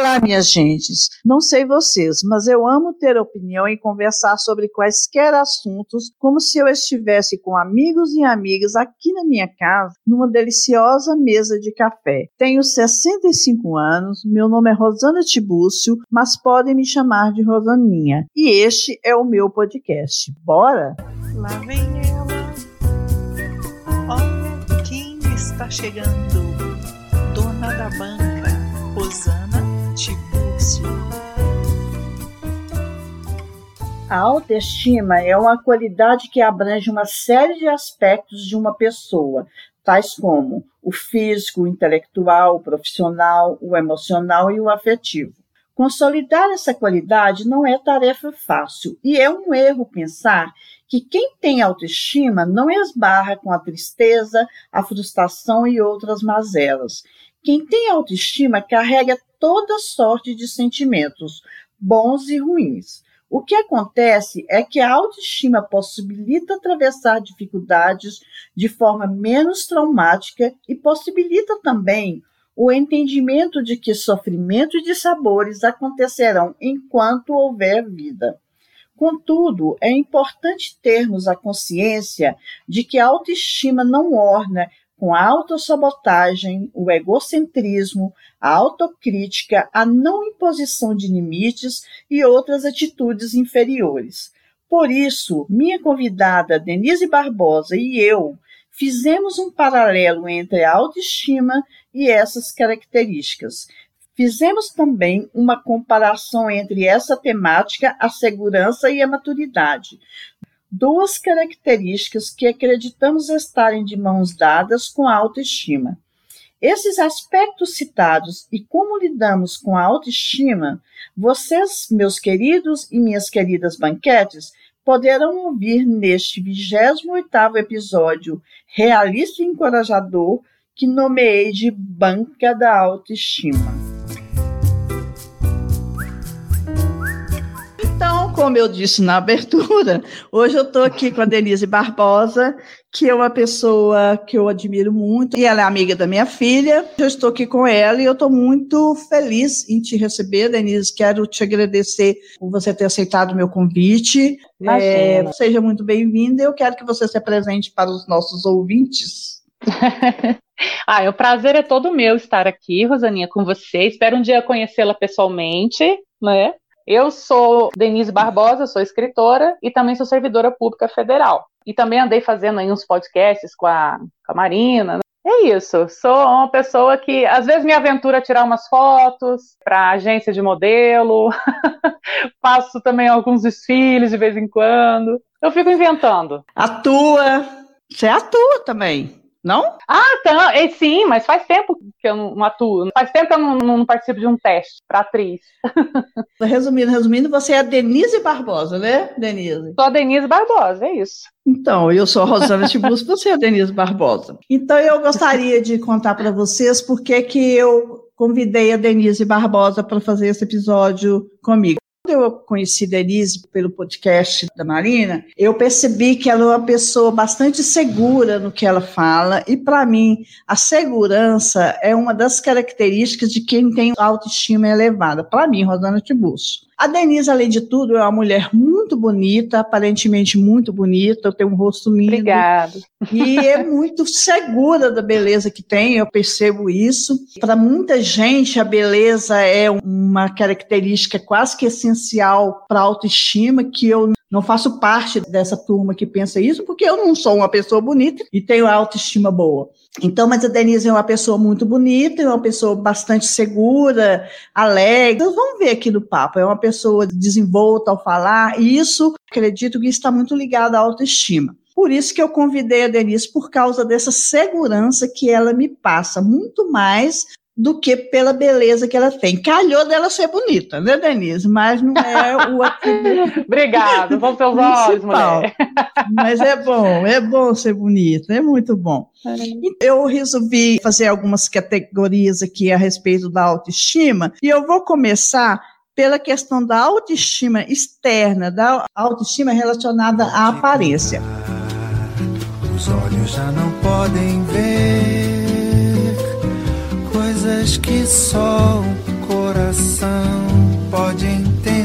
Olá, minhas gentes. Não sei vocês, mas eu amo ter opinião e conversar sobre quaisquer assuntos, como se eu estivesse com amigos e amigas aqui na minha casa, numa deliciosa mesa de café. Tenho 65 anos, meu nome é Rosana Tibúcio, mas podem me chamar de Rosaninha. E este é o meu podcast. Bora? Lá vem ela. Olha quem está chegando. Dona da banca, Rosana a autoestima é uma qualidade que abrange uma série de aspectos de uma pessoa, tais como o físico, o intelectual, o profissional, o emocional e o afetivo. Consolidar essa qualidade não é tarefa fácil e é um erro pensar que quem tem autoestima não esbarra com a tristeza, a frustração e outras mazelas. Quem tem autoestima carrega toda sorte de sentimentos, bons e ruins. O que acontece é que a autoestima possibilita atravessar dificuldades de forma menos traumática e possibilita também o entendimento de que sofrimento e dissabores acontecerão enquanto houver vida. Contudo, é importante termos a consciência de que a autoestima não orna com a autossabotagem, o egocentrismo, a autocrítica, a não imposição de limites e outras atitudes inferiores. Por isso, minha convidada Denise Barbosa e eu fizemos um paralelo entre a autoestima e essas características. Fizemos também uma comparação entre essa temática, a segurança e a maturidade, duas características que acreditamos estarem de mãos dadas com a autoestima. Esses aspectos citados e como lidamos com a autoestima, vocês, meus queridos e minhas queridas banquetes, poderão ouvir neste 28º episódio realista e encorajador que nomeei de Banca da Autoestima. Como eu disse na abertura, hoje eu estou aqui com a Denise Barbosa, que é uma pessoa que eu admiro muito, e ela é amiga da minha filha. Eu estou aqui com ela e eu estou muito feliz em te receber, Denise. Quero te agradecer por você ter aceitado o meu convite. É, seja muito bem-vinda. Eu quero que você se apresente para os nossos ouvintes. ah, o prazer é todo meu estar aqui, Rosaninha, com você. Espero um dia conhecê-la pessoalmente, né? Eu sou Denise Barbosa, sou escritora e também sou servidora pública federal. E também andei fazendo aí uns podcasts com a, com a Marina. Né? É isso, sou uma pessoa que às vezes me aventura a tirar umas fotos para agência de modelo, faço também alguns desfiles de vez em quando. Eu fico inventando. Atua, você atua também. Não? Ah, tá. E, sim, mas faz tempo que eu não, atuo. Faz tempo que eu não, não participo de um teste para atriz. Resumindo, resumindo, você é a Denise Barbosa, né, Denise? Sou a Denise Barbosa, é isso. Então, eu sou a Rosana Tibus, você é a Denise Barbosa. Então, eu gostaria de contar para vocês por que que eu convidei a Denise Barbosa para fazer esse episódio comigo. Quando eu conheci Denise pelo podcast da Marina, eu percebi que ela é uma pessoa bastante segura no que ela fala, e para mim, a segurança é uma das características de quem tem autoestima elevada. Para mim, Rosana Tiburcio. A Denise, além de tudo, é uma mulher muito bonita, aparentemente muito bonita, tem um rosto lindo. Obrigada. E é muito segura da beleza que tem, eu percebo isso. Para muita gente, a beleza é uma característica quase que essencial para a autoestima, que eu não faço parte dessa turma que pensa isso, porque eu não sou uma pessoa bonita e tenho autoestima boa. Então, mas a Denise é uma pessoa muito bonita, é uma pessoa bastante segura, alegre. Então, vamos ver aqui no papo, é uma pessoa desenvolta ao falar, e isso, acredito que está muito ligado à autoestima. Por isso que eu convidei a Denise, por causa dessa segurança que ela me passa, muito mais do que pela beleza que ela tem. Calhou dela ser bonita, né, Denise? Mas não é o Obrigada, vão seus olhos, mulher. Mas é bom, é bom ser bonita, é muito bom. Eu resolvi fazer algumas categorias aqui a respeito da autoestima, e eu vou começar pela questão da autoestima externa, da autoestima relacionada à aparência. Os olhos já não podem ver coisas que só o coração pode entender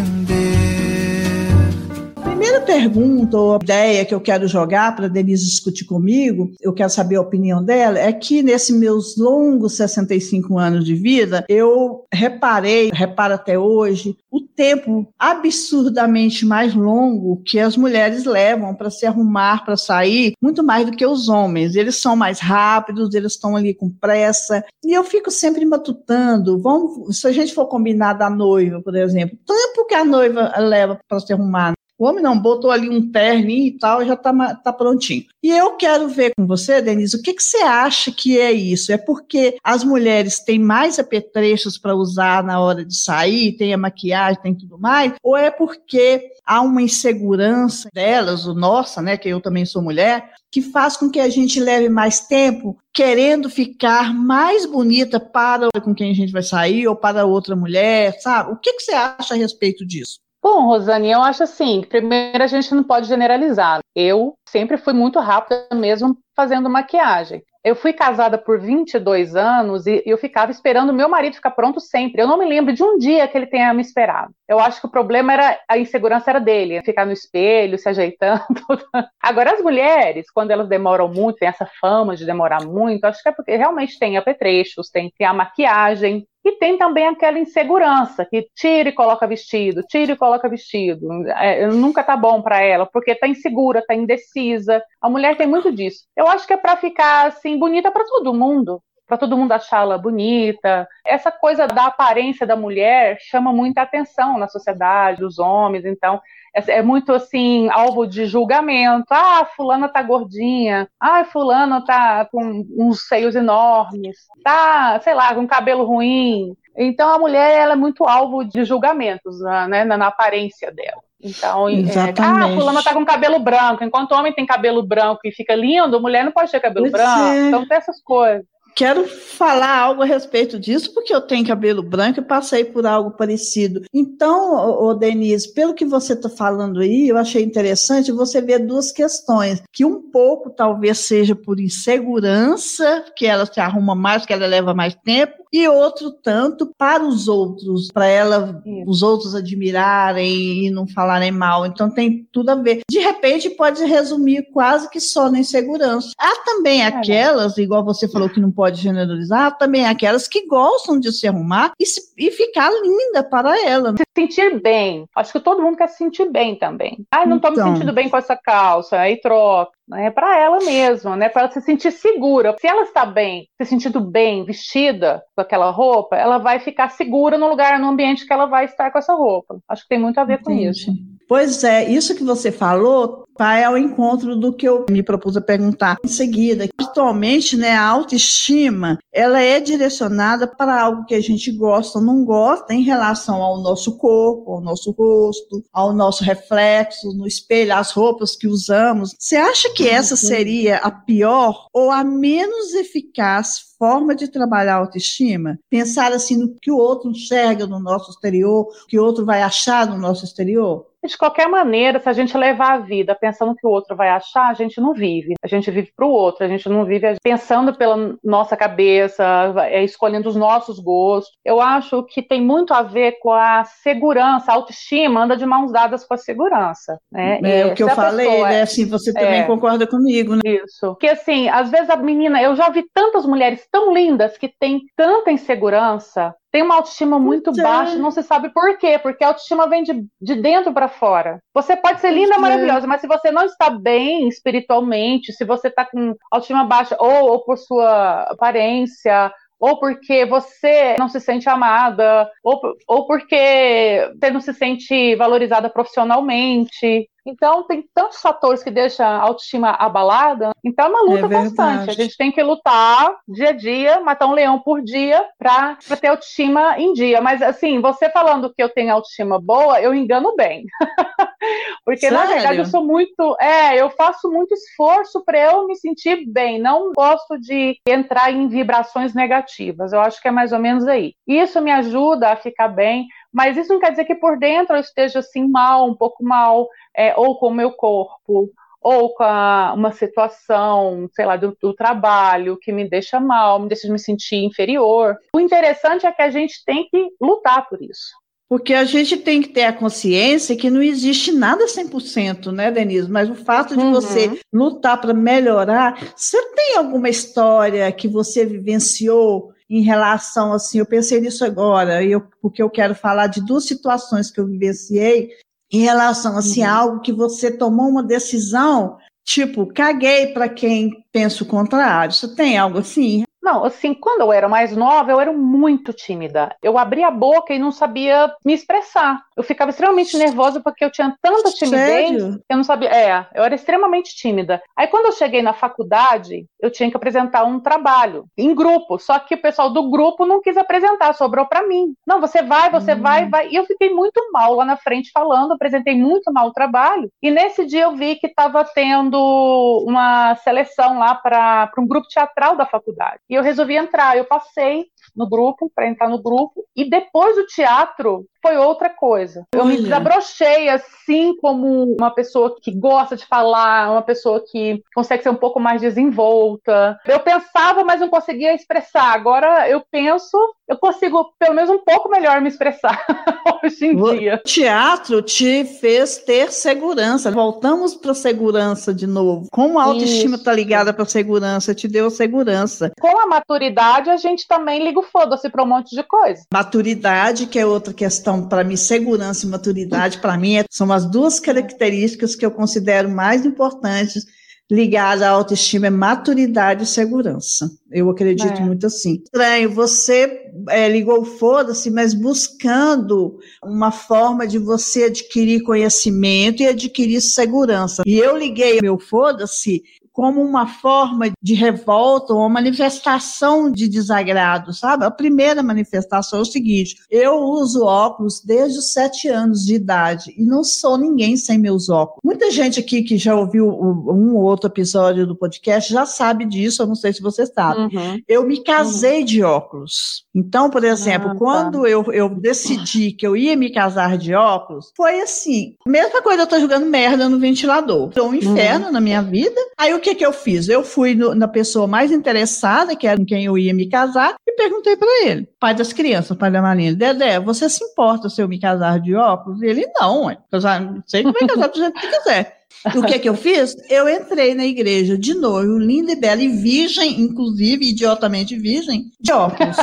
pergunta ou ideia que eu quero jogar para a Denise discutir comigo, eu quero saber a opinião dela, é que nesses meus longos 65 anos de vida, eu reparei, reparo até hoje, o tempo absurdamente mais longo que as mulheres levam para se arrumar, para sair, muito mais do que os homens. Eles são mais rápidos, eles estão ali com pressa. E eu fico sempre matutando. Vamos, se a gente for combinar da noiva, por exemplo, tempo que a noiva leva para se arrumar, o homem não, botou ali um terninho e tal, já está tá prontinho. E eu quero ver com você, Denise, o que, que você acha que é isso? É porque as mulheres têm mais apetrechos para usar na hora de sair, tem a maquiagem, tem tudo mais? Ou é porque há uma insegurança delas, o nossa, né, que eu também sou mulher, que faz com que a gente leve mais tempo querendo ficar mais bonita para com quem a gente vai sair ou para outra mulher, sabe? O que, que você acha a respeito disso? Bom, Rosane, eu acho assim, primeiro a gente não pode generalizar. Eu sempre fui muito rápida mesmo fazendo maquiagem. Eu fui casada por 22 anos e eu ficava esperando meu marido ficar pronto sempre. Eu não me lembro de um dia que ele tenha me esperado. Eu acho que o problema era a insegurança era dele, ficar no espelho, se ajeitando. Agora as mulheres, quando elas demoram muito, tem essa fama de demorar muito, acho que é porque realmente tem apetrechos, tem, tem a maquiagem, e tem também aquela insegurança, que tira e coloca vestido, tira e coloca vestido. É, nunca tá bom para ela, porque tá insegura, tá indecisa. A mulher tem muito disso. Eu acho que é para ficar assim bonita para todo mundo, para todo mundo achá-la bonita. Essa coisa da aparência da mulher chama muita atenção na sociedade, dos homens, então é, é muito assim, alvo de julgamento. Ah, fulana tá gordinha. Ah, fulano tá com uns seios enormes. Tá, sei lá, com cabelo ruim. Então a mulher ela é muito alvo de julgamentos né, na, na aparência dela. Então, é, ah, fulana tá com cabelo branco. Enquanto o homem tem cabelo branco e fica lindo, a mulher não pode ter cabelo pois branco. É. Então tem essas coisas quero falar algo a respeito disso, porque eu tenho cabelo branco e passei por algo parecido. Então, ô, Denise, pelo que você está falando aí, eu achei interessante você ver duas questões, que um pouco talvez seja por insegurança, que ela se arruma mais, que ela leva mais tempo, e outro tanto para os outros, para ela, os outros admirarem e não falarem mal. Então tem tudo a ver. De repente pode resumir quase que só na insegurança. Há também é aquelas, igual você falou que não pode generalizar, há também aquelas que gostam de se arrumar e, se, e ficar linda para ela. Se sentir bem. Acho que todo mundo quer se sentir bem também. Ai, não estou então. me sentindo bem com essa calça, aí troca né, para ela mesma, né, para ela se sentir segura. Se ela está bem, se sentindo bem, vestida com aquela roupa, ela vai ficar segura no lugar, no ambiente que ela vai estar com essa roupa. Acho que tem muito a ver Entendi. com isso. Pois é, isso que você falou vai ao encontro do que eu me propus a perguntar em seguida. Principalmente, né, a autoestima, ela é direcionada para algo que a gente gosta ou não gosta em relação ao nosso corpo, ao nosso rosto, ao nosso reflexo no espelho, as roupas que usamos. Você acha que essa seria a pior ou a menos eficaz forma de trabalhar a autoestima? Pensar assim no que o outro enxerga no nosso exterior, o que o outro vai achar no nosso exterior? De qualquer maneira, se a gente levar a vida pensando que o outro vai achar, a gente não vive. A gente vive para o outro, a gente não vive pensando pela nossa cabeça, é, escolhendo os nossos gostos. Eu acho que tem muito a ver com a segurança, a autoestima anda de mãos dadas com a segurança. Né? É, o que eu falei, pessoa, né? Assim, você também é, concorda comigo, né? Isso. Porque assim, às vezes a menina, eu já vi tantas mulheres tão lindas que têm tanta insegurança tem uma autoestima muito baixa, não se sabe por quê, porque a autoestima vem de, de dentro para fora. Você pode ser linda, maravilhosa, mas se você não está bem espiritualmente, se você está com autoestima baixa, ou, ou por sua aparência, ou porque você não se sente amada, ou, ou porque você não se sente valorizada profissionalmente, então, tem tantos fatores que deixam a autoestima abalada. Então, é uma luta é constante. A gente tem que lutar dia a dia, matar um leão por dia para ter autoestima em dia. Mas, assim, você falando que eu tenho autoestima boa, eu engano bem. Porque, Sério? na verdade, eu sou muito. É, eu faço muito esforço para eu me sentir bem. Não gosto de entrar em vibrações negativas. Eu acho que é mais ou menos aí. Isso me ajuda a ficar bem, mas isso não quer dizer que por dentro eu esteja assim mal, um pouco mal, é, ou com o meu corpo, ou com a, uma situação, sei lá, do, do, trabalho que me deixa mal, me deixa me sentir inferior. O interessante é que a gente tem que lutar por isso. Porque a gente tem que ter a consciência que não existe nada 100%, né, Denise? Mas o fato de uhum. você lutar para melhorar, você tem alguma história que você vivenciou em relação assim, eu pensei nisso agora, eu, porque eu quero falar de duas situações que eu vivenciei em relação assim, uhum. a algo que você tomou uma decisão, tipo, caguei para quem pensa o contrário. Você tem algo assim? Não, assim, quando eu era mais nova, eu era muito tímida. Eu abria a boca e não sabia me expressar. Eu ficava extremamente nervosa porque eu tinha tanta timidez Sério? que eu não sabia. É, eu era extremamente tímida. Aí quando eu cheguei na faculdade, eu tinha que apresentar um trabalho em grupo. Só que o pessoal do grupo não quis apresentar, sobrou para mim. Não, você vai, você hum. vai, vai. E eu fiquei muito mal lá na frente falando, apresentei muito mal o trabalho. E nesse dia eu vi que estava tendo uma seleção lá para um grupo teatral da faculdade. E eu resolvi entrar. Eu passei no grupo, para entrar no grupo, e depois do teatro foi outra coisa. Eu Olha. me desabrochei assim como uma pessoa que gosta de falar, uma pessoa que consegue ser um pouco mais desenvolta. Eu pensava, mas não conseguia expressar. Agora eu penso, eu consigo pelo menos um pouco melhor me expressar hoje em dia. O teatro te fez ter segurança. Voltamos para segurança de novo. Como a autoestima está ligada para segurança, te deu segurança. Com a maturidade, a gente também liga o foda-se para um monte de coisa. Maturidade, que é outra questão para mim, segurança e maturidade, para mim, é, são as duas características que eu considero mais importantes ligadas à autoestima, é maturidade e segurança. Eu acredito é. muito assim. Estranho, você é, ligou foda-se, mas buscando uma forma de você adquirir conhecimento e adquirir segurança. E eu liguei meu foda-se como uma forma de revolta ou uma manifestação de desagrado, sabe? A primeira manifestação é o seguinte: eu uso óculos desde os sete anos de idade e não sou ninguém sem meus óculos. Muita gente aqui que já ouviu um ou outro episódio do podcast já sabe disso, eu não sei se você sabe. Uhum. Eu me casei uhum. de óculos. Então, por exemplo, ah, tá. quando eu, eu decidi que eu ia me casar de óculos, foi assim: mesma coisa, eu tô jogando merda no ventilador. Foi um inferno uhum. na minha vida. Aí o que que eu fiz? Eu fui no, na pessoa mais interessada, que era com quem eu ia me casar, e perguntei para ele, pai das crianças, pai da Marina, Dedé, você se importa se eu me casar de óculos? Ele, não, ué. eu sei vai casar do jeito que quiser. O que que eu fiz? Eu entrei na igreja de noivo, linda e bela e virgem, inclusive idiotamente virgem, de óculos.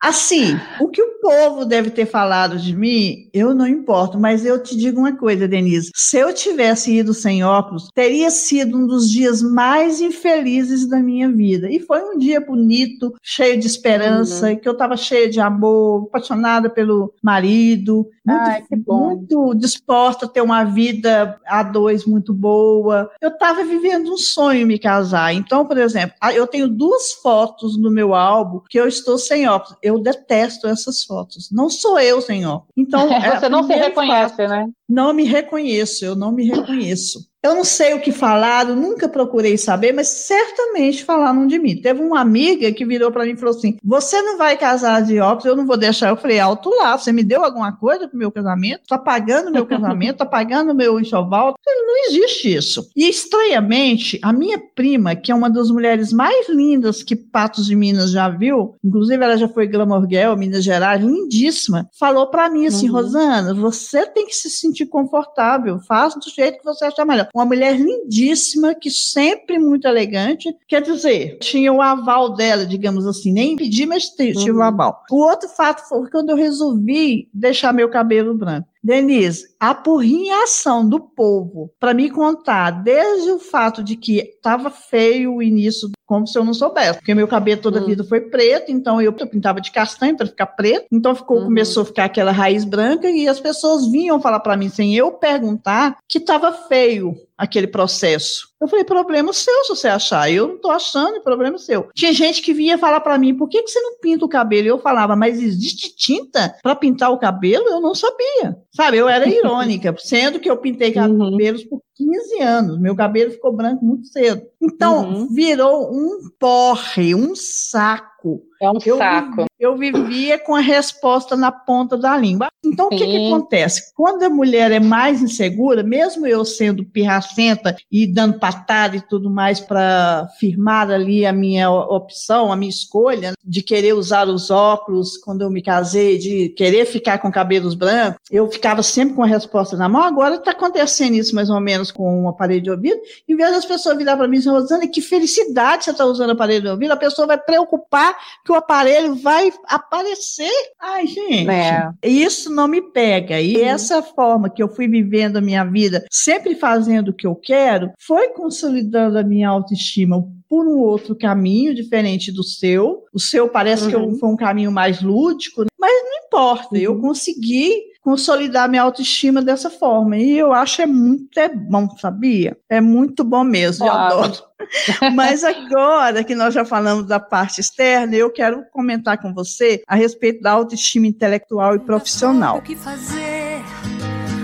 Assim, o que o povo deve ter falado de mim, eu não importo, mas eu te digo uma coisa, Denise. Se eu tivesse ido sem óculos, teria sido um dos dias mais infelizes da minha vida. E foi um dia bonito, cheio de esperança, uhum. que eu estava cheia de amor, apaixonada pelo marido, muito, Ai, muito disposta a ter uma vida a dois muito boa. Eu estava vivendo um sonho me casar. Então, por exemplo, eu tenho duas fotos no meu álbum que eu estou sem óculos eu detesto essas fotos. Não sou eu, senhor. Então, você é não se reconhece, né? Não me reconheço, eu não me reconheço. Eu não sei o que falaram, nunca procurei saber, mas certamente falaram de mim. Teve uma amiga que virou para mim e falou assim: Você não vai casar de óculos, eu não vou deixar. Eu falei: Alto lá, você me deu alguma coisa pro meu casamento? Tá pagando meu casamento? Tá pagando meu enxoval? Não existe isso. E estranhamente, a minha prima, que é uma das mulheres mais lindas que Patos de Minas já viu, inclusive ela já foi Glamour Girl, Minas Gerais, lindíssima, falou para mim assim: uhum. Rosana, você tem que se sentir confortável, faça do jeito que você achar melhor uma mulher lindíssima, que sempre muito elegante. Quer dizer, tinha o aval dela, digamos assim, nem pedi, mas tinha uhum. o aval. O outro fato foi quando eu resolvi deixar meu cabelo branco. Denise, a porrinhação do povo para me contar, desde o fato de que estava feio o início, como se eu não soubesse, porque meu cabelo toda a uhum. vida foi preto, então eu pintava de castanho para ficar preto, então ficou, uhum. começou a ficar aquela raiz branca e as pessoas vinham falar para mim sem eu perguntar que estava feio aquele processo. Eu falei, problema seu se você achar. Eu não estou achando, problema seu. Tinha gente que vinha falar para mim, por que, que você não pinta o cabelo? Eu falava, mas existe tinta para pintar o cabelo? Eu não sabia. Sabe, eu era irônica, sendo que eu pintei uhum. cabelos por 15 anos. Meu cabelo ficou branco muito cedo. Então, uhum. virou um porre, um saco saco. É um eu saco. eu vivia com a resposta na ponta da língua. Então, o que, que acontece? Quando a mulher é mais insegura, mesmo eu sendo pirracenta e dando patada e tudo mais para firmar ali a minha opção, a minha escolha de querer usar os óculos quando eu me casei, de querer ficar com cabelos brancos, eu ficava sempre com a resposta na mão. Agora está acontecendo isso mais ou menos com um aparelho de ouvido. Em vez das pessoas virar para mim e dizer, Rosana, que felicidade você está usando aparelho de ouvido, a pessoa vai preocupar que o aparelho vai aparecer. Ai, gente, é. isso não me pega. E uhum. essa forma que eu fui vivendo a minha vida, sempre fazendo o que eu quero, foi consolidando a minha autoestima por um outro caminho diferente do seu. O seu parece uhum. que foi um caminho mais lúdico, mas não importa, uhum. eu consegui consolidar minha autoestima dessa forma. E eu acho é muito é bom, sabia? É muito bom mesmo, eu adoro. Mas agora que nós já falamos da parte externa, eu quero comentar com você a respeito da autoestima intelectual e profissional. O que fazer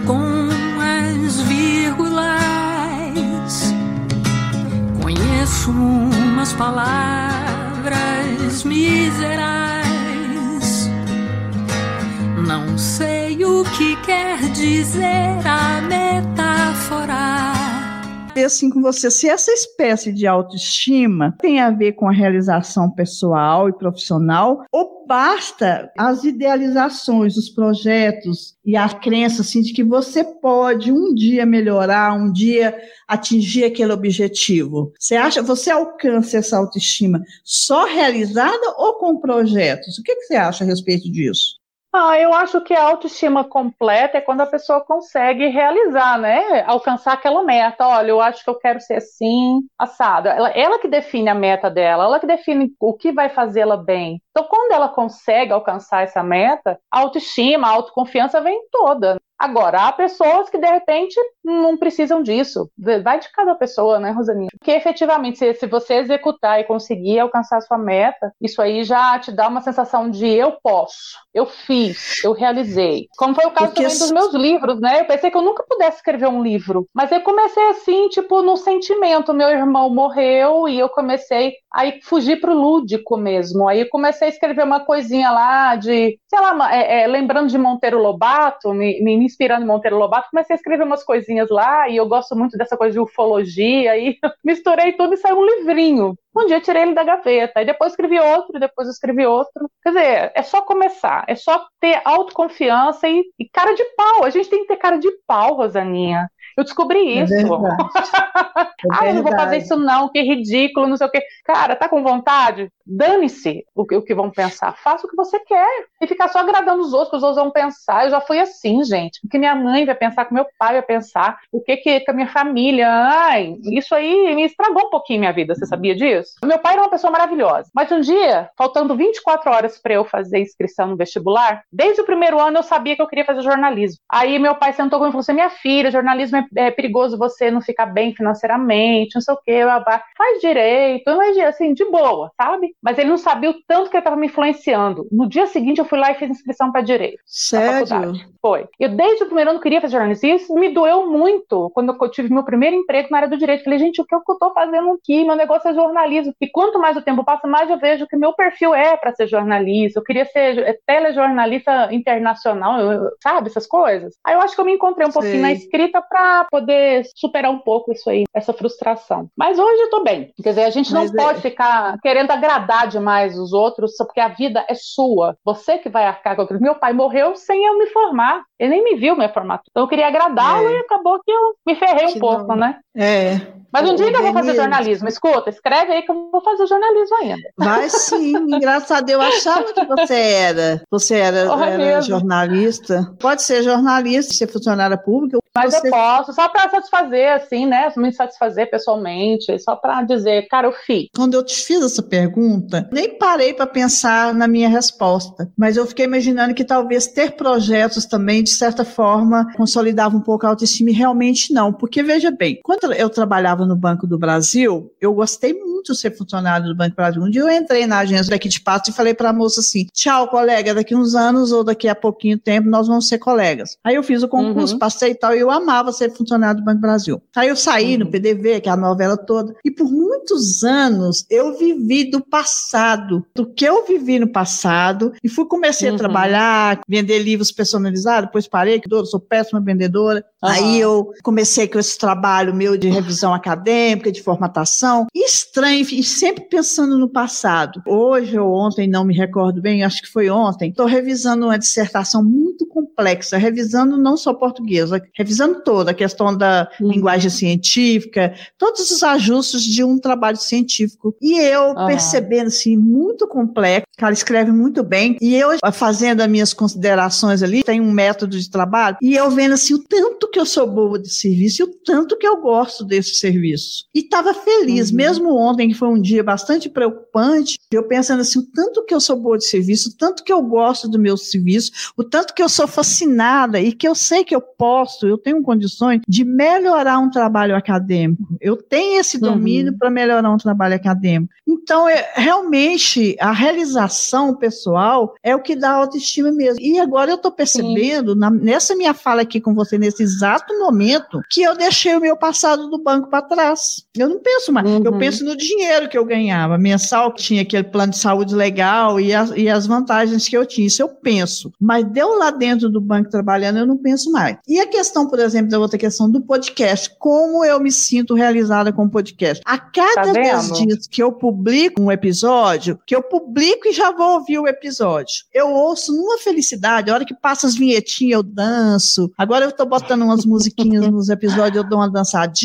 com as vírgulas? Conheço umas palavras miseráveis não sei que quer dizer a metáfora. Assim com você, se essa espécie de autoestima tem a ver com a realização pessoal e profissional, ou basta as idealizações, os projetos e a crença assim, de que você pode um dia melhorar, um dia atingir aquele objetivo? Você acha, você alcança essa autoestima só realizada ou com projetos? O que, que você acha a respeito disso? Ah, eu acho que a autoestima completa é quando a pessoa consegue realizar, né? Alcançar aquela meta. Olha, eu acho que eu quero ser assim, assada. Ela, ela que define a meta dela, ela que define o que vai fazê-la bem. Então, quando ela consegue alcançar essa meta, a autoestima, a autoconfiança vem toda. Agora, há pessoas que de repente não precisam disso. Vai de cada pessoa, né, Rosaninha? Porque efetivamente, se, se você executar e conseguir alcançar a sua meta, isso aí já te dá uma sensação de eu posso, eu fiz, eu realizei. Como foi o caso Porque também dos meus livros, né? Eu pensei que eu nunca pudesse escrever um livro. Mas eu comecei assim, tipo, no sentimento. Meu irmão morreu e eu comecei a fugir pro lúdico mesmo. Aí comecei a escrever uma coisinha lá de, sei lá, é, é, lembrando de Monteiro Lobato, me, me inspirando em Monteiro Lobato, comecei a escrever umas coisinhas lá, e eu gosto muito dessa coisa de ufologia, e misturei tudo e saiu um livrinho. Um dia tirei ele da gaveta, e depois escrevi outro, depois escrevi outro. Quer dizer, é só começar, é só ter autoconfiança e, e cara de pau. A gente tem que ter cara de pau, Rosaninha. Eu descobri é isso. É ah, eu não vou fazer isso não, que ridículo, não sei o quê. Cara, tá com vontade? Dane-se o que, vão pensar. Faça o que você quer. E ficar só agradando os outros, que os outros vão pensar. Eu já fui assim, gente. O que minha mãe vai pensar, o que meu pai vai pensar, o que, que a minha família. Ai, isso aí me estragou um pouquinho minha vida. Você sabia disso? Meu pai era uma pessoa maravilhosa. Mas um dia, faltando 24 horas para eu fazer inscrição no vestibular, desde o primeiro ano eu sabia que eu queria fazer jornalismo. Aí meu pai sentou comigo e falou assim: minha filha, jornalismo é, é perigoso você não ficar bem financeiramente, não sei o quê, faz direito, mas assim, de boa, sabe? Mas ele não sabia o tanto que ele estava me influenciando. No dia seguinte, eu fui lá e fiz inscrição para direito. Sério? Foi. Eu, desde o primeiro ano, queria fazer jornalismo. E isso me doeu muito quando eu tive meu primeiro emprego na área do direito. Falei, gente, o que eu estou fazendo aqui? Meu negócio é jornalismo. E quanto mais o tempo passa, mais eu vejo que meu perfil é para ser jornalista. Eu queria ser telejornalista internacional, eu, sabe? Essas coisas. Aí eu acho que eu me encontrei um pouquinho na escrita para poder superar um pouco isso aí, essa frustração. Mas hoje eu tô bem. Quer dizer, a gente não Mas pode é... ficar querendo agradar demais os outros, porque a vida é sua. Você que vai arcar com aquilo. Meu pai morreu sem eu me formar. Ele nem me viu me formar. Então eu queria agradá-lo é. e acabou que eu me ferrei que um pouco, não. né? É. Mas um dia eu vou fazer jornalismo. Escuta, escreve aí que eu vou fazer jornalismo ainda. Vai sim, engraçado. Eu achava que você era. Você era, era jornalista. Pode ser jornalista, ser funcionária pública. Mas você... eu posso, só para satisfazer, assim, né? Me satisfazer pessoalmente, só para dizer, cara, eu fiz. Quando eu te fiz essa pergunta, nem parei para pensar na minha resposta, mas eu fiquei imaginando que talvez ter projetos também, de certa forma, consolidava um pouco a autoestima e realmente não. Porque, veja bem, quando eu trabalhava no Banco do Brasil, eu gostei muito de ser funcionário do Banco do Brasil. Um dia eu entrei na agência daqui de Pato e falei para a moça assim: tchau, colega, daqui uns anos ou daqui a pouquinho tempo nós vamos ser colegas. Aí eu fiz o concurso, uhum. passei e tal, e eu amava ser funcionário do Banco do Brasil. Aí eu saí no PDV, que é a novela toda, e por muitos anos eu vivi do passado, do que eu vivi no passado, e fui comecei a trabalhar, vender livros personalizados, depois parei, que eu sou péssima vendedora. Aí eu comecei com esse trabalho meu de revisão acadêmica, de formatação, estranho, e sempre pensando no passado. Hoje ou ontem, não me recordo bem, acho que foi ontem, estou revisando uma dissertação muito complexa, revisando não só portuguesa, revisando toda a questão da uhum. linguagem científica, todos os ajustes de um trabalho científico. E eu uhum. percebendo assim, muito complexo, ela escreve muito bem, e eu fazendo as minhas considerações ali, tem um método de trabalho, e eu vendo assim o tanto que eu sou boa de serviço e o tanto que eu gosto desse serviço. E estava feliz, uhum. mesmo ontem, que foi um dia bastante preocupante, eu pensando assim, o tanto que eu sou boa de serviço, o tanto que eu gosto do meu serviço, o tanto que eu sou fascinada e que eu sei que eu posso, eu tenho condições de melhorar um trabalho acadêmico. Eu tenho esse domínio uhum. para melhorar um trabalho acadêmico. Então, é, realmente, a realização pessoal é o que dá autoestima mesmo. E agora eu estou percebendo, na, nessa minha fala aqui com você, nesse exato momento, que eu deixei o meu passado do banco para trás. Eu não penso mais. Uhum. Eu penso no dinheiro que eu ganhava mensal, que tinha aquele plano de saúde legal e, a, e as vantagens que eu tinha. Isso eu penso. Mas deu lá dentro do banco trabalhando, eu não penso mais. E a questão, por exemplo, da outra questão do podcast. Como eu me sinto realizada com o podcast? A cada tá 10 dias que eu publico um episódio, que eu publico e já vou ouvir o episódio, eu ouço numa felicidade. A hora que passa as vinhetinhas, eu danço. Agora eu tô botando umas musiquinhas nos episódios, eu dou uma dançadinha.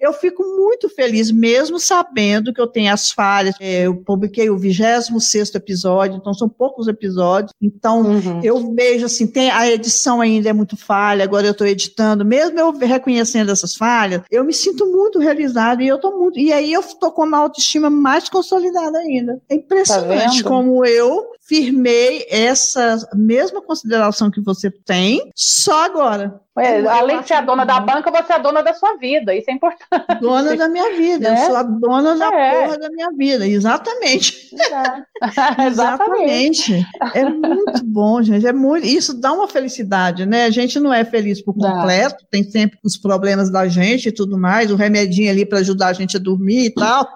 Eu fico muito feliz, mesmo sabendo que eu tenho as falhas. É, eu publiquei o 26 episódio, então são poucos episódios. Então, uhum. eu vejo assim, tem, a edição ainda é muito falha, agora eu estou editando, mesmo eu reconhecendo essas falhas, eu me sinto muito realizada e eu tô muito. E aí eu tô com uma autoestima mais consolidada ainda. É impressionante tá como eu firmei essa mesma consideração que você tem, só agora. É, além de ser a dona da banca, você é a dona da sua vida, isso é importante. Dona da minha vida, né? eu sou a dona da é. porra da minha vida, exatamente. exatamente. É muito bom, gente, é muito, isso dá uma felicidade, né? A gente não é feliz por completo, dá. tem sempre os problemas da gente e tudo mais, o remedinho ali para ajudar a gente a dormir e tal,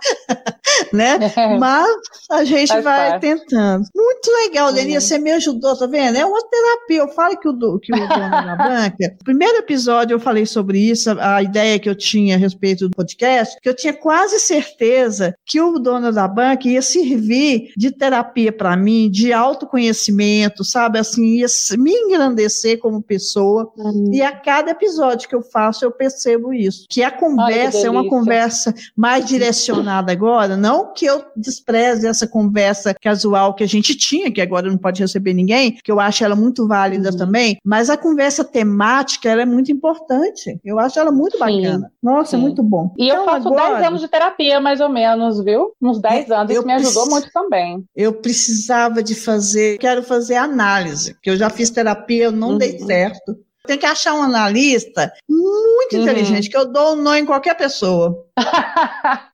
né? É. Mas a gente Faz vai parte. tentando. Muito legal, Denise, uhum. você me ajudou, tá vendo? É uma terapia, eu falo que o, que o dono da banca primeiro episódio eu falei sobre isso, a ideia que eu tinha a respeito do podcast, que eu tinha quase certeza que o dono da banca ia servir de terapia para mim, de autoconhecimento, sabe? Assim, ia me engrandecer como pessoa. Uhum. E a cada episódio que eu faço, eu percebo isso. Que a conversa Ai, que é uma conversa mais direcionada agora, não que eu despreze essa conversa casual que a gente tinha, que agora não pode receber ninguém, que eu acho ela muito válida uhum. também, mas a conversa temática ela é muito importante. Eu acho ela muito sim, bacana. Nossa, é sim. muito bom. E então, eu faço agora, 10 anos de terapia, mais ou menos, viu? Uns 10 anos. Isso me ajudou muito também. Eu precisava de fazer, quero fazer análise, que eu já fiz terapia, eu não uhum. dei certo. Tem que achar um analista muito uhum. inteligente, que eu dou um nó em qualquer pessoa.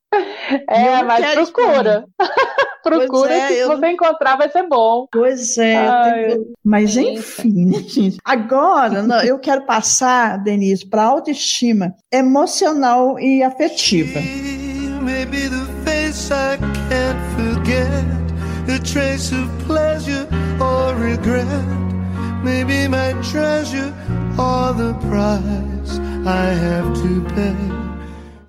É, mas procura. Procura é, que se eu... você encontrar vai ser bom. Pois é. Ai, Mas enfim, né, gente? Agora eu quero passar, Denise, para autoestima emocional e afetiva. Maybe the face I can't forget, a trace of pleasure or regret. Maybe my treasure or the price I have to pay.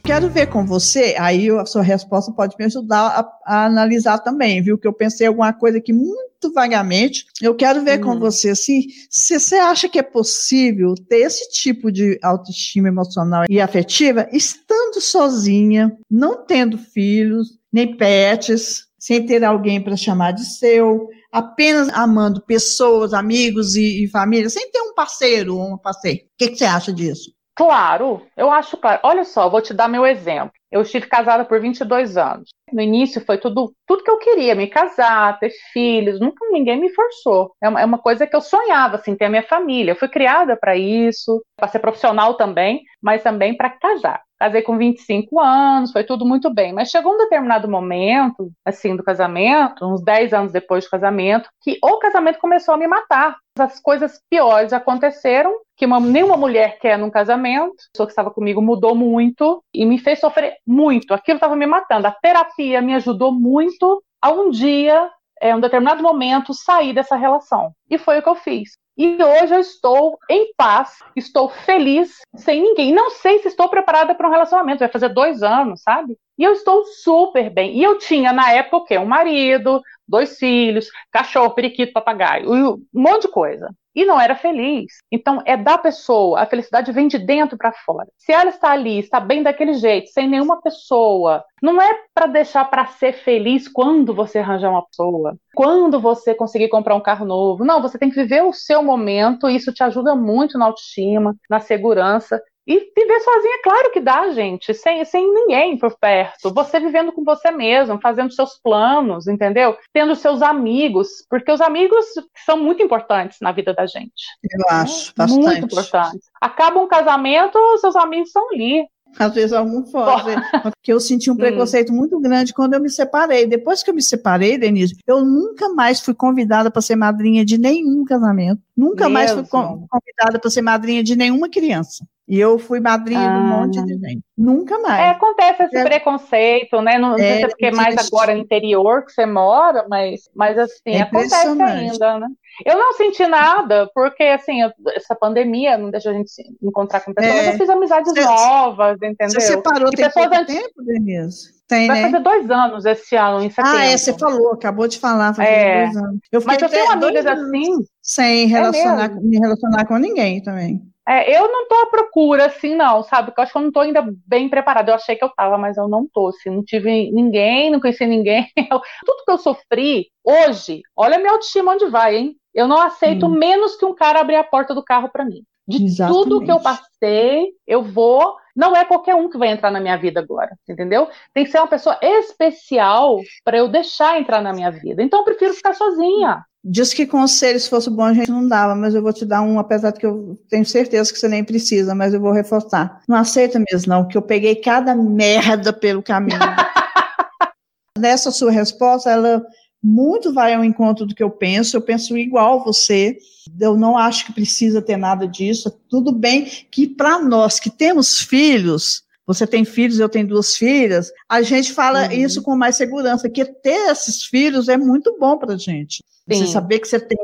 Quero ver com você, aí a sua resposta pode me ajudar a, a analisar também, viu? Que eu pensei alguma coisa aqui muito vagamente. Eu quero ver uhum. com você assim, se você acha que é possível ter esse tipo de autoestima emocional e afetiva estando sozinha, não tendo filhos, nem pets, sem ter alguém para chamar de seu, apenas amando pessoas, amigos e, e, família, sem ter um parceiro ou uma parceira. O que, que você acha disso? Claro, eu acho claro. Olha só, vou te dar meu exemplo. Eu estive casada por 22 anos. No início foi tudo, tudo que eu queria, me casar, ter filhos. Nunca ninguém me forçou. É uma, é uma coisa que eu sonhava, assim, ter a minha família. Eu fui criada para isso, para ser profissional também, mas também para casar. Casei com 25 anos, foi tudo muito bem. Mas chegou um determinado momento, assim, do casamento, uns 10 anos depois do casamento, que o casamento começou a me matar. As coisas piores aconteceram, que uma, nenhuma mulher quer num casamento. A pessoa que estava comigo mudou muito e me fez sofrer muito. Aquilo estava me matando. A terapia me ajudou muito a um dia, em um determinado momento, sair dessa relação. E foi o que eu fiz. E hoje eu estou em paz, estou feliz, sem ninguém. Não sei se estou preparada para um relacionamento, vai fazer dois anos, sabe? E eu estou super bem. E eu tinha, na época, o quê? Um marido, dois filhos, cachorro, periquito, papagaio, um monte de coisa e não era feliz. Então, é da pessoa, a felicidade vem de dentro para fora. Se ela está ali, está bem daquele jeito, sem nenhuma pessoa, não é para deixar para ser feliz quando você arranjar uma pessoa, quando você conseguir comprar um carro novo. Não, você tem que viver o seu momento, e isso te ajuda muito na autoestima, na segurança e viver sozinha, claro que dá, gente, sem, sem ninguém por perto. Você vivendo com você mesmo, fazendo seus planos, entendeu? Tendo seus amigos, porque os amigos são muito importantes na vida da gente. Eu acho, bastante. Muito importantes. Acaba um casamento, seus amigos estão ali. Às vezes algum foge. Porque eu senti um hum. preconceito hum. muito grande quando eu me separei. Depois que eu me separei, Denise, eu nunca mais fui convidada para ser madrinha de nenhum casamento. Nunca Mesmo? mais fui convidada para ser madrinha de nenhuma criança. E eu fui madrinha ah. de um monte de gente. Nunca mais. É, acontece esse é. preconceito, né? Não, não é, sei se é porque é mais agora no interior que você mora, mas, mas assim, é acontece ainda, né? Eu não senti nada, porque assim, essa pandemia não deixa a gente se encontrar com pessoas. É. Eu fiz amizades você, novas, entendeu? Você separou e tem pessoas antes... tempo, Denise? Tem, Vai né? fazer dois anos esse ano, em setembro. Ah, é, você falou, acabou de falar, faz é. dois anos. Eu Mas eu tenho amigas assim. Sem relacionar, me relacionar com ninguém também. É, eu não tô à procura, assim, não, sabe? Porque eu acho que eu não tô ainda bem preparada. Eu achei que eu tava, mas eu não tô, assim, não tive ninguém, não conheci ninguém. Tudo que eu sofri, hoje, olha a minha autoestima onde vai, hein? Eu não aceito hum. menos que um cara abrir a porta do carro para mim. De Exatamente. tudo que eu passei, eu vou. Não é qualquer um que vai entrar na minha vida agora, entendeu? Tem que ser uma pessoa especial para eu deixar entrar na minha vida. Então eu prefiro ficar sozinha. Diz que conselho, se fosse bom, a gente não dava, mas eu vou te dar um, apesar de que eu tenho certeza que você nem precisa, mas eu vou reforçar. Não aceita mesmo, não, que eu peguei cada merda pelo caminho. Nessa sua resposta, ela muito vai ao encontro do que eu penso, eu penso igual você, eu não acho que precisa ter nada disso, tudo bem que para nós que temos filhos, você tem filhos, eu tenho duas filhas, a gente fala uhum. isso com mais segurança, que ter esses filhos é muito bom para a gente. Sim. Você saber que você tem,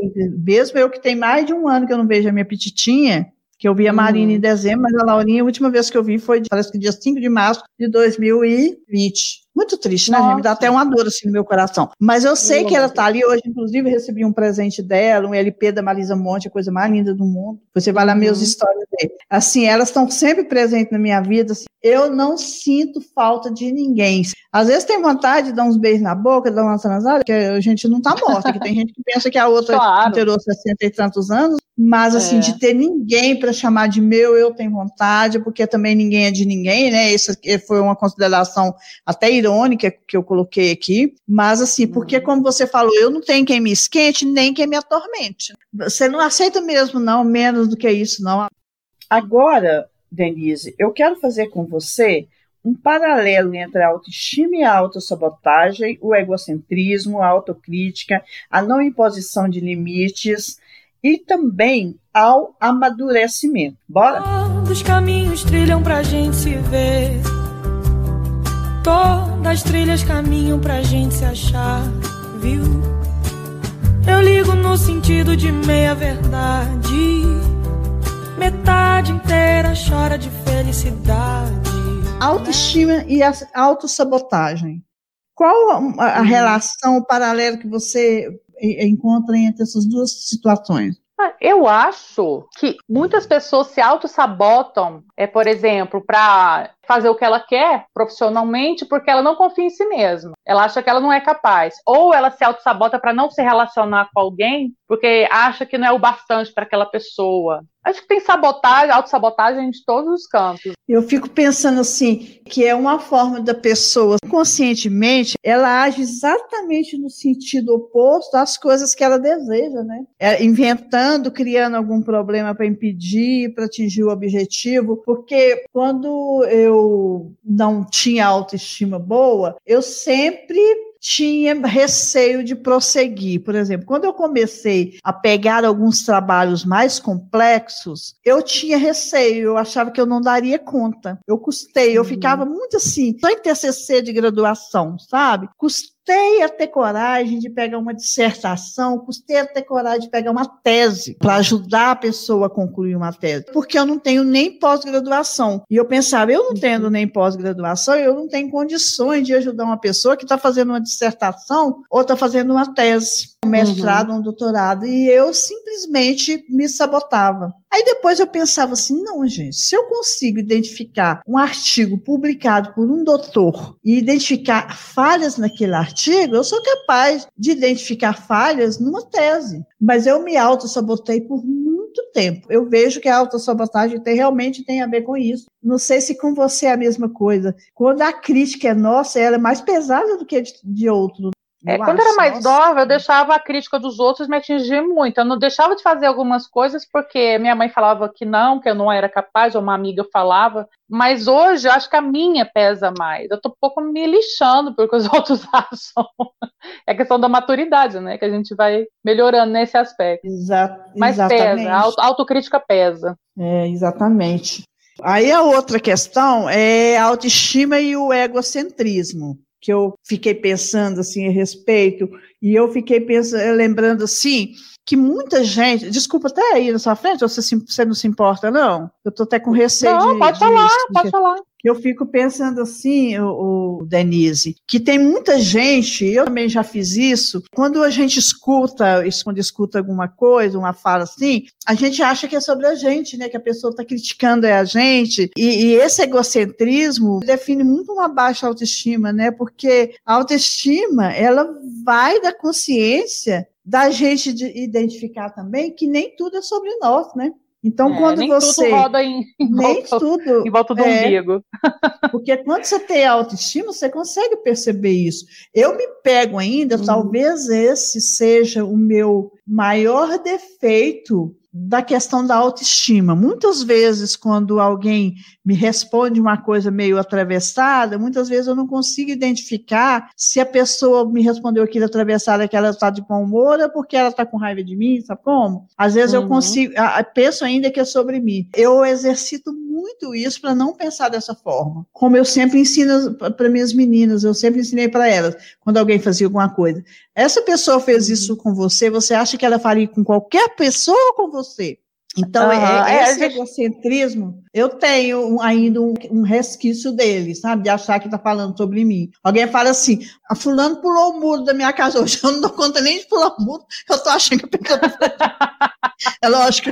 mesmo eu que tenho mais de um ano que eu não vejo a minha petitinha, que eu vi a Marina uhum. em dezembro, mas a Laurinha, a última vez que eu vi foi, parece que dia 5 de março de 2020. Muito triste, né, gente? Me dá até uma dor assim no meu coração. Mas eu sei que ela está ali hoje, inclusive recebi um presente dela, um LP da Marisa Monte, a coisa mais linda do mundo. Você vai lá uhum. meus histórias dele. Assim, elas estão sempre presentes na minha vida. Assim, eu não sinto falta de ninguém. Às vezes tem vontade de dar uns beijos na boca, dar uma transada, que a gente não está morta, que tem gente que pensa que a outra claro. inteirou 60 e tantos anos, mas assim, é. de ter ninguém para chamar de meu, eu tenho vontade, porque também ninguém é de ninguém, né? Isso foi uma consideração até irônica que eu coloquei aqui, mas assim, porque uhum. como você falou, eu não tenho quem me esquente, nem quem me atormente. Você não aceita mesmo, não, menos do que isso, não. Agora, Denise, eu quero fazer com você um paralelo entre a autoestima e a autossabotagem, o egocentrismo, a autocrítica, a não imposição de limites e também ao amadurecimento. Bora? Todos os caminhos trilham pra gente se ver. Todas as trilhas caminham pra gente se achar, viu? Eu ligo no sentido de meia verdade. Metade inteira chora de felicidade. Autoestima e a autossabotagem. Qual a, a relação, o paralelo que você encontra entre essas duas situações? Ah, eu acho que muitas pessoas se auto-sabotam, é, por exemplo, para fazer o que ela quer profissionalmente porque ela não confia em si mesma. Ela acha que ela não é capaz. Ou ela se auto-sabota para não se relacionar com alguém porque acha que não é o bastante para aquela pessoa. Acho que tem sabotagem, autossabotagem de todos os campos. Eu fico pensando assim, que é uma forma da pessoa, conscientemente, ela age exatamente no sentido oposto às coisas que ela deseja, né? É, inventando, criando algum problema para impedir, para atingir o objetivo, porque quando eu eu não tinha autoestima boa, eu sempre tinha receio de prosseguir. Por exemplo, quando eu comecei a pegar alguns trabalhos mais complexos, eu tinha receio, eu achava que eu não daria conta. Eu custei, eu ficava muito assim, só em TCC de graduação, sabe? Custei custei a ter coragem de pegar uma dissertação, custei a ter coragem de pegar uma tese para ajudar a pessoa a concluir uma tese, porque eu não tenho nem pós-graduação. E eu pensava, eu não tendo nem pós-graduação, eu não tenho condições de ajudar uma pessoa que está fazendo uma dissertação ou está fazendo uma tese, um mestrado, uhum. um doutorado, e eu simplesmente me sabotava. Aí depois eu pensava assim, não, gente, se eu consigo identificar um artigo publicado por um doutor e identificar falhas naquele artigo, eu sou capaz de identificar falhas numa tese. Mas eu me auto-sabotei por muito tempo. Eu vejo que a autossabotagem tem, realmente tem a ver com isso. Não sei se com você é a mesma coisa. Quando a crítica é nossa, ela é mais pesada do que de, de outro. É, quando eu era mais nova, eu deixava a crítica dos outros me atingir muito. Eu não deixava de fazer algumas coisas porque minha mãe falava que não, que eu não era capaz, ou uma amiga falava. Mas hoje eu acho que a minha pesa mais. Eu tô um pouco me lixando porque os outros acham. É questão da maturidade, né? Que a gente vai melhorando nesse aspecto. Exa Mas exatamente. pesa, a autocrítica pesa. É, exatamente. Aí a outra questão é a autoestima e o egocentrismo que eu fiquei pensando assim a respeito, e eu fiquei pensando, lembrando assim, que muita gente, desculpa até aí na sua frente, você, você não se importa, não? Eu estou até com receio não, de. pode de, falar, de, pode falar. Eu fico pensando assim, o, o, Denise, que tem muita gente, eu também já fiz isso, quando a gente escuta, quando escuta alguma coisa, uma fala assim, a gente acha que é sobre a gente, né? Que a pessoa está criticando é a gente. E, e, esse egocentrismo define muito uma baixa autoestima, né? Porque a autoestima, ela vai da consciência da gente identificar também que nem tudo é sobre nós, né? Então, é, quando nem você. Tudo roda em, em nem volta, tudo. Em volta do é, umbigo. Porque quando você tem autoestima, você consegue perceber isso. Eu me pego ainda, hum. talvez esse seja o meu maior defeito da questão da autoestima. Muitas vezes, quando alguém me responde uma coisa meio atravessada, muitas vezes eu não consigo identificar se a pessoa me respondeu aquilo atravessada que ela está de bom humor ou porque ela está com raiva de mim, sabe como? Às vezes uhum. eu consigo, penso ainda que é sobre mim. Eu exercito muito isso para não pensar dessa forma. Como eu sempre ensino para minhas meninas, eu sempre ensinei para elas, quando alguém fazia alguma coisa. Essa pessoa fez uhum. isso com você, você acha que ela faria com qualquer pessoa ou com você? Então, uhum. é, esse é, gente... egocentrismo, eu tenho ainda um, um, resquício dele, sabe? De achar que está falando sobre mim. Alguém fala assim, a fulano pulou o muro da minha casa hoje, eu não dou conta nem de pular o muro, eu estou achando que a pessoa tá É lógico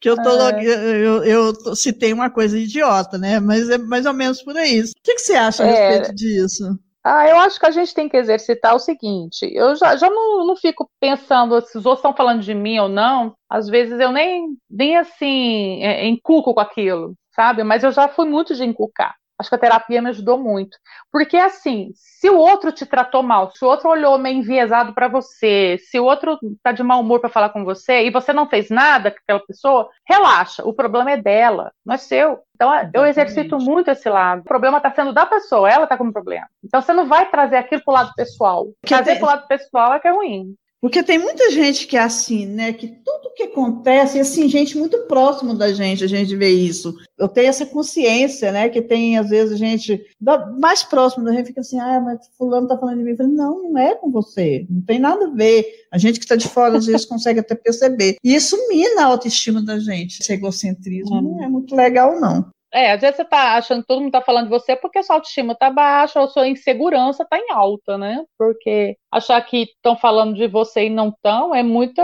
que eu, tô, é. eu, eu, citei uma coisa idiota, né? Mas é mais ou menos por aí. O que, que você acha a é. respeito disso? Ah, eu acho que a gente tem que exercitar o seguinte: eu já, já não, não fico pensando se os outros estão falando de mim ou não. Às vezes eu nem, nem assim é, encuco com aquilo, sabe? Mas eu já fui muito de encucar. Acho que a terapia me ajudou muito. Porque, assim, se o outro te tratou mal, se o outro olhou meio enviesado para você, se o outro tá de mau humor para falar com você e você não fez nada com aquela pessoa, relaxa. O problema é dela, não é seu. Então, Exatamente. eu exercito muito esse lado. O problema está sendo da pessoa, ela está com um problema. Então, você não vai trazer aquilo pro lado pessoal. Trazer tem... pro lado pessoal é que é ruim. Porque tem muita gente que é assim, né? Que tudo que acontece, assim, gente muito próximo da gente, a gente vê isso. Eu tenho essa consciência, né? Que tem, às vezes, gente mais próximo da gente fica assim, ah, mas fulano tá falando de mim. Eu falei, não, não é com você, não tem nada a ver. A gente que está de fora, às vezes, consegue até perceber. E isso mina a autoestima da gente. Esse egocentrismo hum. não é muito legal, não. É, às vezes você tá achando que todo mundo tá falando de você porque sua autoestima tá baixa ou sua insegurança tá em alta, né? Porque achar que estão falando de você e não estão é muita,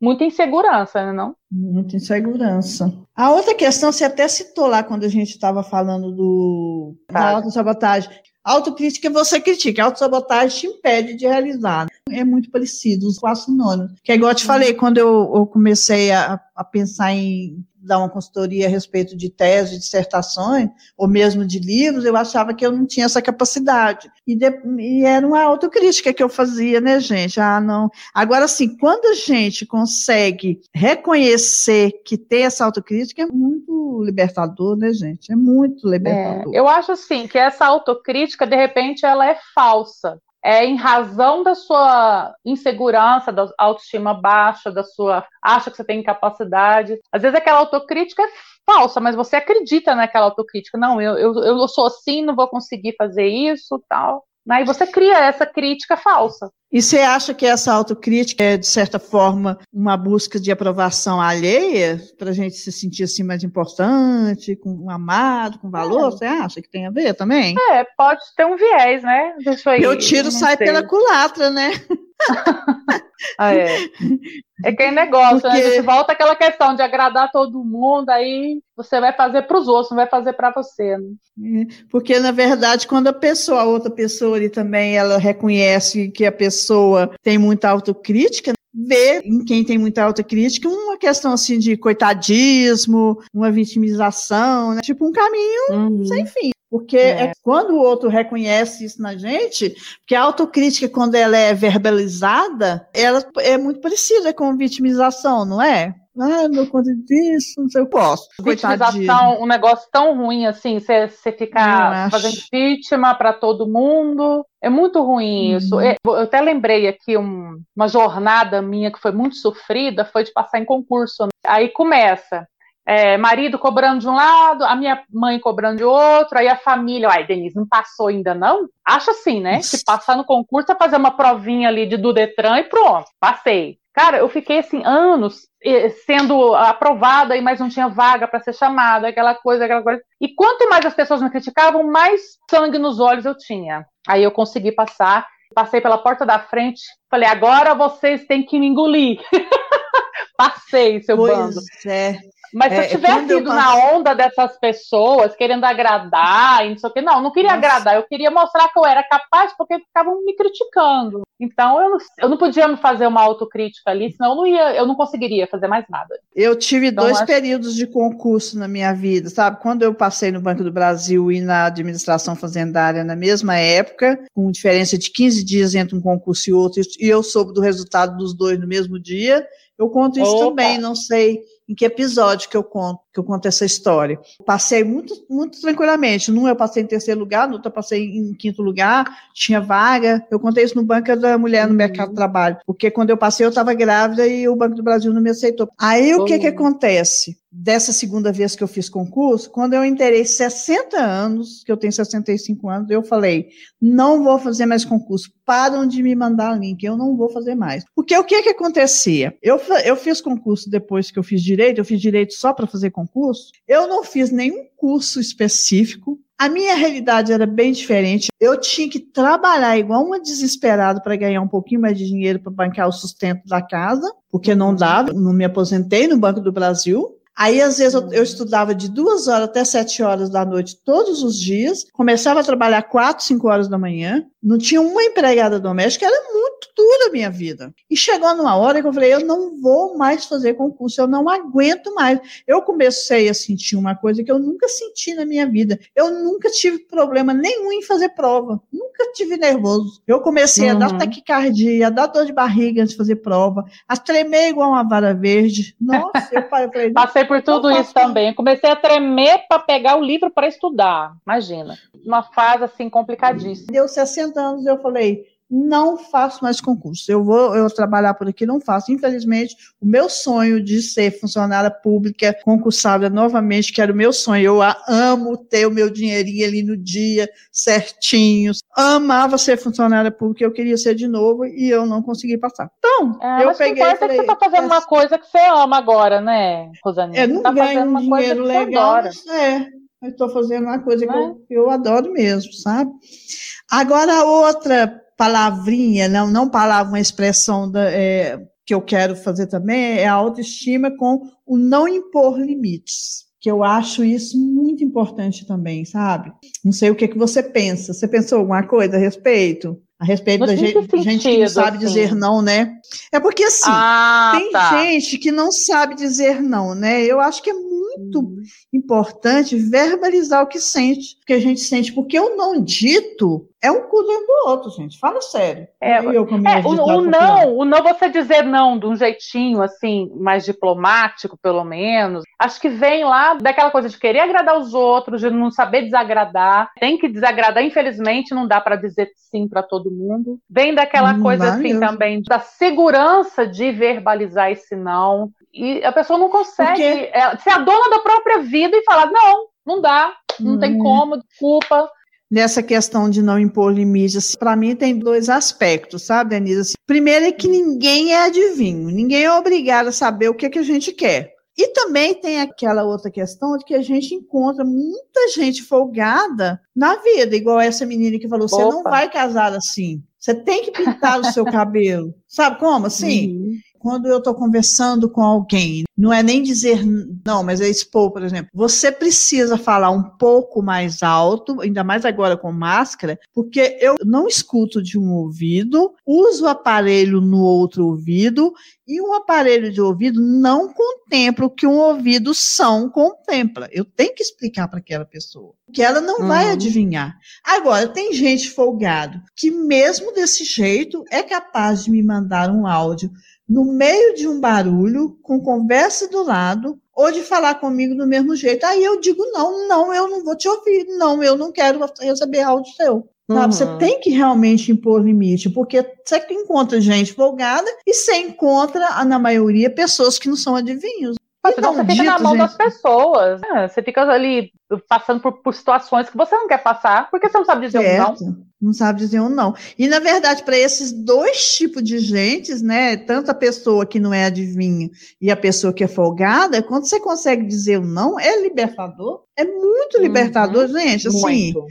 muita insegurança, né? Não? Muita insegurança. A outra questão, você até citou lá quando a gente estava falando do, da autossabotagem. Autocrítica você critica, a autossabotagem te impede de realizar. É muito parecido, os quatro sinônimos. Que é igual eu te falei, quando eu, eu comecei a, a pensar em dar uma consultoria a respeito de tese, dissertações, ou mesmo de livros, eu achava que eu não tinha essa capacidade. E, de, e, era uma autocrítica que eu fazia, né, gente? Ah, não. Agora, assim, quando a gente consegue reconhecer que tem essa autocrítica, é muito libertador, né, gente? É muito libertador. É, eu acho, assim, que essa autocrítica, de repente, ela é falsa é em razão da sua insegurança, da autoestima baixa, da sua acha que você tem incapacidade. Às vezes aquela autocrítica é falsa, mas você acredita naquela autocrítica. Não, eu, eu, eu sou assim, não vou conseguir fazer isso, tal. Né? E você cria essa crítica falsa. E você acha que essa autocrítica é, de certa forma, uma busca de aprovação alheia, para a gente se sentir assim mais importante, com um amado, com valor? É. Você acha que tem a ver também? É, pode ter um viés, né? Aí, Meu tiro sai sei. pela culatra, né? Ah, é. É que é negócio, né? Porque... né? Você volta àquela questão de agradar todo mundo, aí você vai fazer para os outros, não vai fazer para você. Né? É, porque, na verdade, quando a pessoa, a outra pessoa ali também, ela reconhece que a pessoa tem muita autocrítica, vê em quem tem muita autocrítica uma questão assim de coitadismo, uma vitimização, né? tipo um caminho uhum. sem fim. Porque é. é. quando o outro reconhece isso na gente, porque a autocrítica, quando ela é verbalizada, ela é muito parecida com vitimização, não é? Ah, não conta disso, não sei, eu posso. Vitimização, um negócio tão ruim assim, você, ficar fazendo vítima para todo mundo. É muito ruim isso. Uhum. Eu até lembrei aqui um, uma jornada minha que foi muito sofrida, foi de passar em concurso. Aí começa é, marido cobrando de um lado, a minha mãe cobrando de outro, aí a família, ai, Denise, não passou ainda não? Acho assim, né? Se passar no concurso é fazer uma provinha ali de, do Detran e pronto, passei. Cara, eu fiquei assim anos sendo aprovada, mas não tinha vaga para ser chamada, aquela coisa, aquela coisa. E quanto mais as pessoas me criticavam, mais sangue nos olhos eu tinha. Aí eu consegui passar, passei pela porta da frente, falei, agora vocês têm que me engolir. Passei, seu pois bando. É. Mas se é, eu tivesse ido na onda dessas pessoas, querendo agradar e não sei o que, não, não queria Nossa. agradar, eu queria mostrar que eu era capaz, porque ficavam me criticando. Então eu não, eu não podia me fazer uma autocrítica ali, senão eu não ia, eu não conseguiria fazer mais nada. Eu tive então, dois acho... períodos de concurso na minha vida, sabe? Quando eu passei no Banco do Brasil e na administração fazendária na mesma época, com diferença de 15 dias entre um concurso e outro, e eu soube do resultado dos dois no mesmo dia, eu conto isso Opa. também, não sei em que episódio que eu conto, que eu conto essa história. Passei muito, muito tranquilamente. Num eu passei em terceiro lugar, no outro eu passei em quinto lugar, tinha vaga. Eu contei isso no Banco da Mulher no uhum. Mercado de Trabalho, porque quando eu passei eu estava grávida e o Banco do Brasil não me aceitou. Aí o que que acontece? Dessa segunda vez que eu fiz concurso, quando eu inteirei 60 anos, que eu tenho 65 anos, eu falei, não vou fazer mais concurso, param de me mandar link, eu não vou fazer mais. Porque o que que acontecia? Eu, eu fiz concurso depois que eu fiz direito, eu fiz direito só para fazer concurso, eu não fiz nenhum curso específico. A minha realidade era bem diferente. Eu tinha que trabalhar igual uma desesperada para ganhar um pouquinho mais de dinheiro para bancar o sustento da casa, porque não dava, não me aposentei no Banco do Brasil. Aí, às vezes, eu, eu, estudava de duas horas até sete horas da noite todos os dias, começava a trabalhar quatro, cinco horas da manhã, não tinha uma empregada doméstica, era muito dura a minha vida. E chegou numa hora que eu falei, eu não vou mais fazer concurso, eu não aguento mais. Eu comecei a sentir uma coisa que eu nunca senti na minha vida. Eu nunca tive problema nenhum em fazer prova, nunca tive nervoso. Eu comecei uhum. a dar uhum. taquicardia, a dar dor de barriga antes de fazer prova, a tremer igual uma vara verde. Nossa, eu falei, Passei por tudo isso também. Comecei a tremer para pegar o livro para estudar, imagina. Uma fase assim complicadíssima. Deu 60 anos eu falei, não faço mais concurso. Eu vou eu trabalhar por aqui, não faço. Infelizmente, o meu sonho de ser funcionária pública concursada novamente, que era o meu sonho. Eu amo ter o meu dinheirinho ali no dia certinho. Amava ser funcionária pública, eu queria ser de novo e eu não consegui passar. Então, é, eu peguei. O que falei, é que você está fazendo uma coisa que você ama agora, né, Rosaninha? É, não tá ganho um dinheiro legal, mas é, eu estou fazendo uma coisa que eu, eu adoro mesmo, sabe? Agora, outra palavrinha, não, não palavra, uma expressão da, é, que eu quero fazer também é a autoestima com o não impor limites. Que eu acho isso muito importante também, sabe? Não sei o que, que você pensa. Você pensou alguma coisa a respeito? a respeito No da gente, sentido, gente que não sabe assim. dizer não, né? É porque assim, ah, tem tá. gente que não sabe dizer não, né? Eu acho que é muito Hum. importante verbalizar o que sente, o que a gente sente, porque o não dito é um cu dentro do outro, gente. Fala sério. É, É, o, o não, o não você dizer não de um jeitinho assim, mais diplomático, pelo menos, acho que vem lá daquela coisa de querer agradar os outros, de não saber desagradar. Tem que desagradar, infelizmente, não dá para dizer sim para todo mundo. Vem daquela Não coisa assim também da segurança de verbalizar esse não. E a pessoa não consegue Porque- é, ser a dona da própria vida e falar: não, não dá, não tem Hum. como, desculpa. nessa questão de não impor limites, para mim tem dois aspectos, sabe, Denise? Assim, primeiro é que ninguém é adivinho, ninguém é obrigado a saber o que, que a gente quer. E também tem aquela outra questão de que a gente encontra muita gente folgada na vida, igual essa menina que falou: você não vai casar assim. Você tem que pintar o seu cabelo. Sabe como? Assim, Uhum. Quando eu estou conversando com alguém, não é nem dizer não, mas é expor, por exemplo. Você precisa falar um pouco mais alto, ainda mais agora com máscara, porque eu não escuto de um ouvido, uso o aparelho no outro ouvido, e um aparelho de ouvido não contempla o que um ouvido são contempla. Eu tenho que explicar para aquela pessoa. Que ela não vai Uhum. adivinhar. Agora, tem gente folgado que, mesmo desse jeito, é capaz de me mandar um áudio no meio de um barulho, com conversa do lado, ou de falar comigo do mesmo jeito. Aí eu digo: não, não, eu não vou te ouvir, não, eu não quero receber áudio seu. Sabe? Você Uhum. tem que realmente impor limite, porque você encontra gente folgada e você encontra, na maioria, pessoas que não são adivinhos. Mas não você fica na mão gente. das pessoas. né? Você fica ali passando por, por situações que você não quer passar, porque você não sabe dizer um não. Certo. Não sabe dizer um não. E, na verdade, para esses dois tipos de gentes, né, tanto a pessoa que não é adivinha e a pessoa que é folgada, quando você consegue dizer um não, é libertador. É muito Uhum. libertador, gente. Assim, Muito.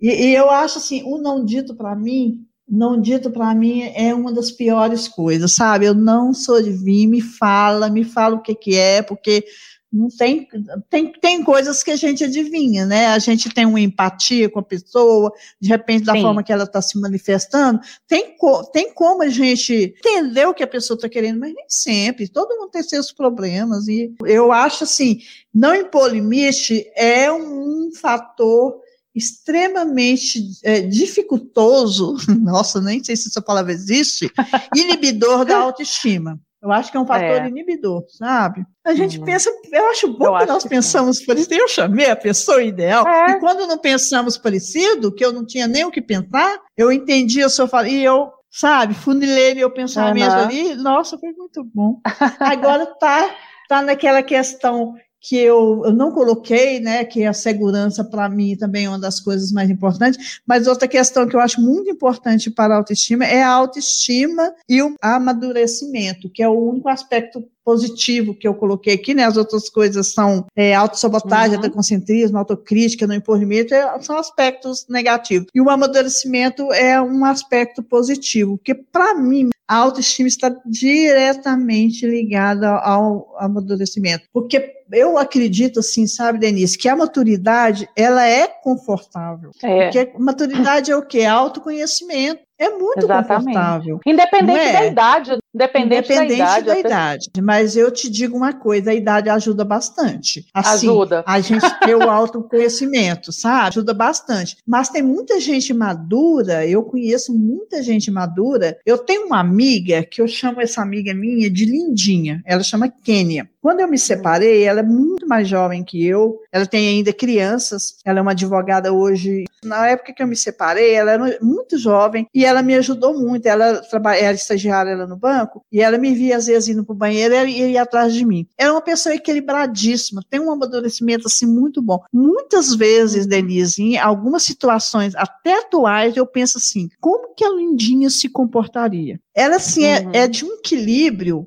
e, e eu acho assim, o não dito para mim, não dito para mim é uma das piores coisas, sabe? Eu não sou adivinha, me fala, me fala o que que é, porque não tem, tem, tem coisas que a gente adivinha, né? A gente tem uma empatia com a pessoa, de repente, da Sim. forma que ela está se manifestando, tem, co- tem como a gente entender o que a pessoa está querendo, mas nem sempre, todo mundo tem seus problemas, e eu acho assim, não impor limite é um fator extremamente é, dificultoso, nossa, nem sei se essa palavra existe, inibidor da autoestima. Eu acho que é um fator É. inibidor, sabe? A gente Uhum. pensa, eu acho bom Eu que acho nós que pensamos parecido. Eu chamei a pessoa ideal, É. e quando não pensamos parecido, que eu não tinha nem o que pensar, eu entendi, eu só falei, e eu, sabe, funilei meu pensamento Aham. ali, nossa, foi muito bom. Agora tá, tá naquela questão que eu, eu não coloquei, né, que a segurança para mim também é uma das coisas mais importantes, mas outra questão que eu acho muito importante para a autoestima é a autoestima e o amadurecimento, que é o único aspecto positivo que eu coloquei aqui, né? As outras coisas são é, autossabotagem, Uhum. autoconcentrismo, autocrítica, não impor limite, é, são aspectos negativos. E o amadurecimento é um aspecto positivo, porque para mim a autoestima está diretamente ligada ao amadurecimento. Porque eu acredito, assim, sabe, Denise, que a maturidade, ela é confortável. É, Porque maturidade é o quê? Autoconhecimento. É muito Exatamente. confortável. independente é? da idade, independente, Independente da idade, da idade. Mas eu te digo uma coisa, a idade ajuda bastante. Assim, ajuda. a gente ter o autoconhecimento, sabe? Ajuda bastante. Mas tem muita gente madura, eu conheço muita gente madura. Eu tenho uma amiga que eu chamo essa amiga minha de Lindinha. Ela chama Kênia. Quando eu me separei, ela é muito mais jovem que eu. Ela tem ainda crianças. Ela é uma advogada hoje. Na época que eu me separei, ela era muito jovem e ela me ajudou muito. Ela trabalha, era estagiária ela no banco e ela me via às vezes indo para o banheiro e ia atrás de mim. Era uma pessoa equilibradíssima, tem um amadurecimento assim muito bom. Muitas vezes, Denise, em algumas situações até atuais, eu penso assim: como que a Lindinha se comportaria? Ela assim é- Uhum. é de um equilíbrio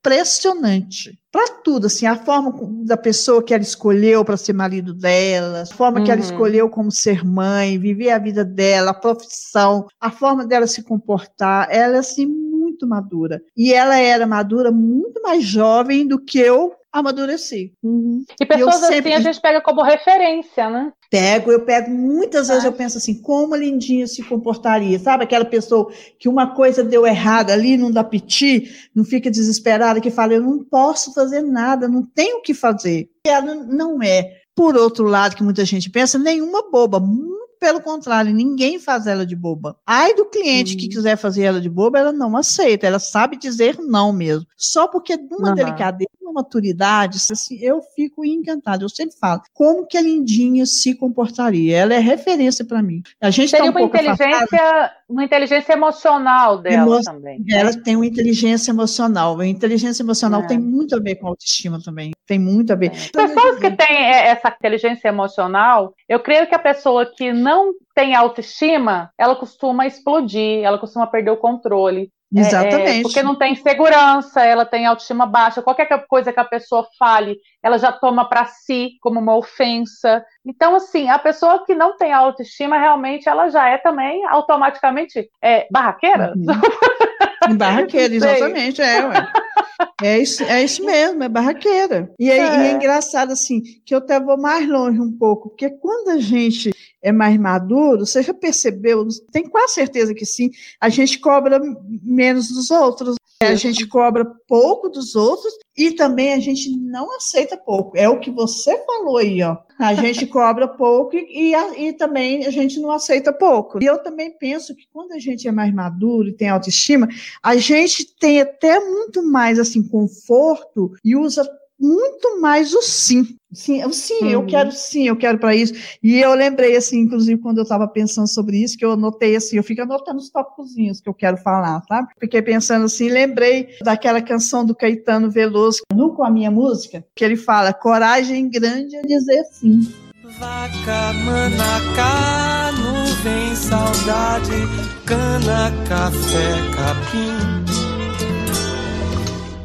impressionante. Para tudo, assim, a forma da pessoa que ela escolheu para ser marido dela, a forma que ela Uhum. escolheu como ser mãe, viver a vida dela, a profissão, a forma dela se comportar, ela é assim muito madura. E ela era madura muito mais jovem do que eu amadureci. Uhum. E pessoas assim sempre... a gente pega como referência, né? Pego, eu pego muitas vezes, eu penso assim, como a Lindinha se comportaria? Sabe aquela pessoa que uma coisa deu errado ali, não dá piti, não fica desesperada, que fala, eu não posso fazer nada, não tenho o que fazer. E ela não é, por outro lado, que muita gente pensa, nenhuma boba, pelo contrário, ninguém faz ela de boba. Ai do cliente que quiser fazer ela de boba, ela não aceita, ela sabe dizer não mesmo. Só porque numa uhum. delicadeza, uma maturidade, assim, eu fico encantada. Eu sempre falo, como que a Lindinha se comportaria? Ela é referência para mim. A gente Seria tá um uma inteligência, uma inteligência emocional dela Emo também. Ela tem uma inteligência emocional. A inteligência emocional é. tem muito a ver com a autoestima também. Tem muito a ver. É. Pessoas que têm essa inteligência emocional, eu creio que a pessoa que não tem autoestima, ela costuma explodir, ela costuma perder o controle. É, Exatamente. É, porque não tem segurança, ela tem autoestima baixa. Qualquer coisa que a pessoa fale, ela já toma para si como uma ofensa. Então, assim, a pessoa que não tem autoestima, realmente, ela já é também automaticamente é, barraqueira. Uhum. barraqueira, exatamente, é, ué. É isso, é isso mesmo, é barraqueira. E é, é. E é engraçado, assim, que eu até vou mais longe um pouco, porque quando a gente é mais maduro, você já percebeu, tem quase certeza que sim, a gente cobra menos dos outros. A gente cobra pouco dos outros e também a gente não aceita pouco. É o que você falou aí, ó. A gente cobra pouco e, e, e, também a gente não aceita pouco. E eu também penso que quando a gente é mais maduro e tem autoestima, a gente tem até muito mais assim conforto e usa muito mais o sim. Sim, eu, sim, uhum. eu quero sim, eu quero para isso. E eu lembrei, assim, inclusive, quando eu estava pensando sobre isso, que eu anotei assim, eu fico anotando os tópicos que eu quero falar, tá? Fiquei pensando assim, lembrei daquela canção do Caetano Veloso, no com a minha música, que ele fala: coragem grande é dizer sim. Vaca, manacá, nuvem, saudade, cana, café, capim.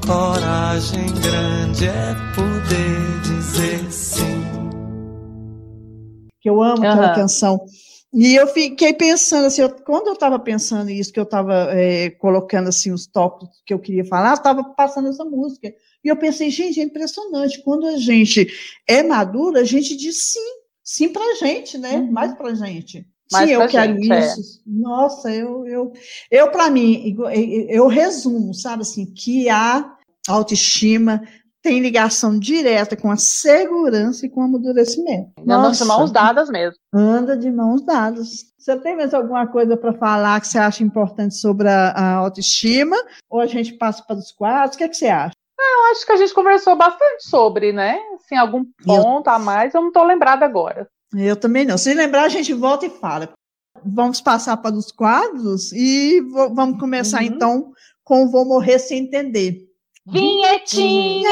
Coragem grande é poder dizer sim. Que eu amo aquela uhum. canção. E eu fiquei pensando assim, eu, quando eu estava pensando isso, que eu estava é, colocando assim os tópicos que eu queria falar, estava passando essa música. E eu pensei, gente, é impressionante. Quando a gente é madura, a gente diz sim, sim para a gente, né? Uhum. Mais para a gente. Mais sim, eu quero gente, é. isso. É. Nossa, eu, eu, eu para mim, eu, eu resumo, sabe assim, que a autoestima tem ligação direta com a segurança e com o amadurecimento. Anda de mãos dadas mesmo. Anda de mãos dadas. Você tem mais alguma coisa para falar que você acha importante sobre a, a, autoestima? Ou a gente passa para os quadros? O que, é que você acha? Eu acho que a gente conversou bastante sobre, né? Assim, algum ponto eu... a mais, eu não estou lembrada agora. Eu também não. Se lembrar, a gente volta e fala. Vamos passar para os quadros e vamos começar uhum. então com Vou Morrer Sem Entender. Vinhetinha!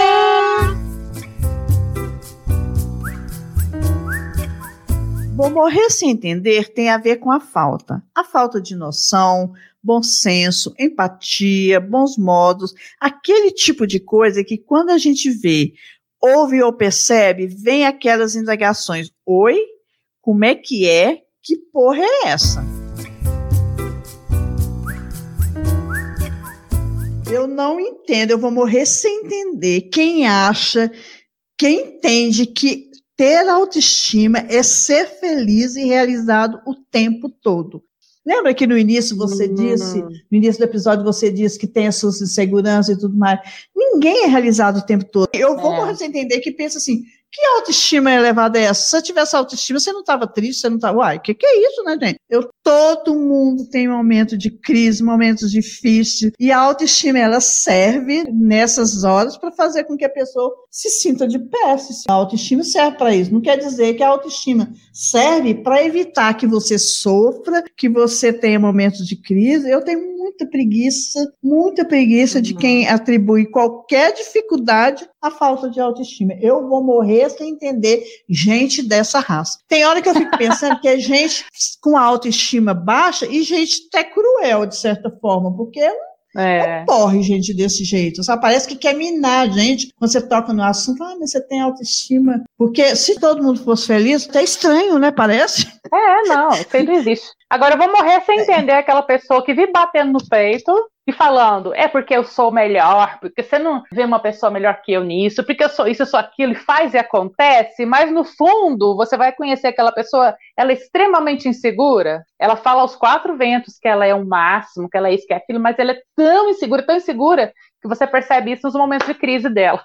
Vou morrer sem entender tem a ver com a falta. A falta de noção, bom senso, empatia, bons modos, aquele tipo de coisa que quando a gente vê, ouve ou percebe, vem aquelas indagações: Oi? Como é que é? Que porra é essa? Eu não entendo, eu vou morrer sem entender. Quem acha, quem entende que ter autoestima é ser feliz e realizado o tempo todo. Lembra que no início você disse, no início do episódio você disse que tem as suas inseguranças e tudo mais. Ninguém é realizado o tempo todo. Eu vou é. morrer sem entender que pensa assim, que autoestima elevada é essa? Se você tivesse autoestima, você não estava triste, você não estava. Uai, o que, que é isso, né, gente? Eu, todo mundo tem momentos de crise, momentos difíceis, e a autoestima ela serve nessas horas para fazer com que a pessoa se sinta de pé. A autoestima serve para isso. Não quer dizer que a autoestima serve para evitar que você sofra, que você tenha momentos de crise. Eu tenho muita preguiça, muita preguiça uhum. de quem atribui qualquer dificuldade à falta de autoestima. Eu vou morrer sem entender gente dessa raça. Tem hora que eu fico pensando que é gente com autoestima baixa e gente até cruel, de certa forma, porque é. Não corre gente desse jeito. Só parece que quer minar a gente. Quando você toca no assunto, ah, mas você tem autoestima. Porque se todo mundo fosse feliz, até estranho, né? Parece. É, não, isso aí não existe. Agora eu vou morrer sem entender aquela pessoa que vive batendo no peito e falando, é porque eu sou melhor, porque você não vê uma pessoa melhor que eu nisso, porque eu sou isso, eu sou aquilo, e faz e acontece, mas no fundo você vai conhecer aquela pessoa, ela é extremamente insegura, ela fala aos quatro ventos que ela é o máximo, que ela é isso, que é aquilo, mas ela é tão insegura, tão insegura, que você percebe isso nos momentos de crise dela.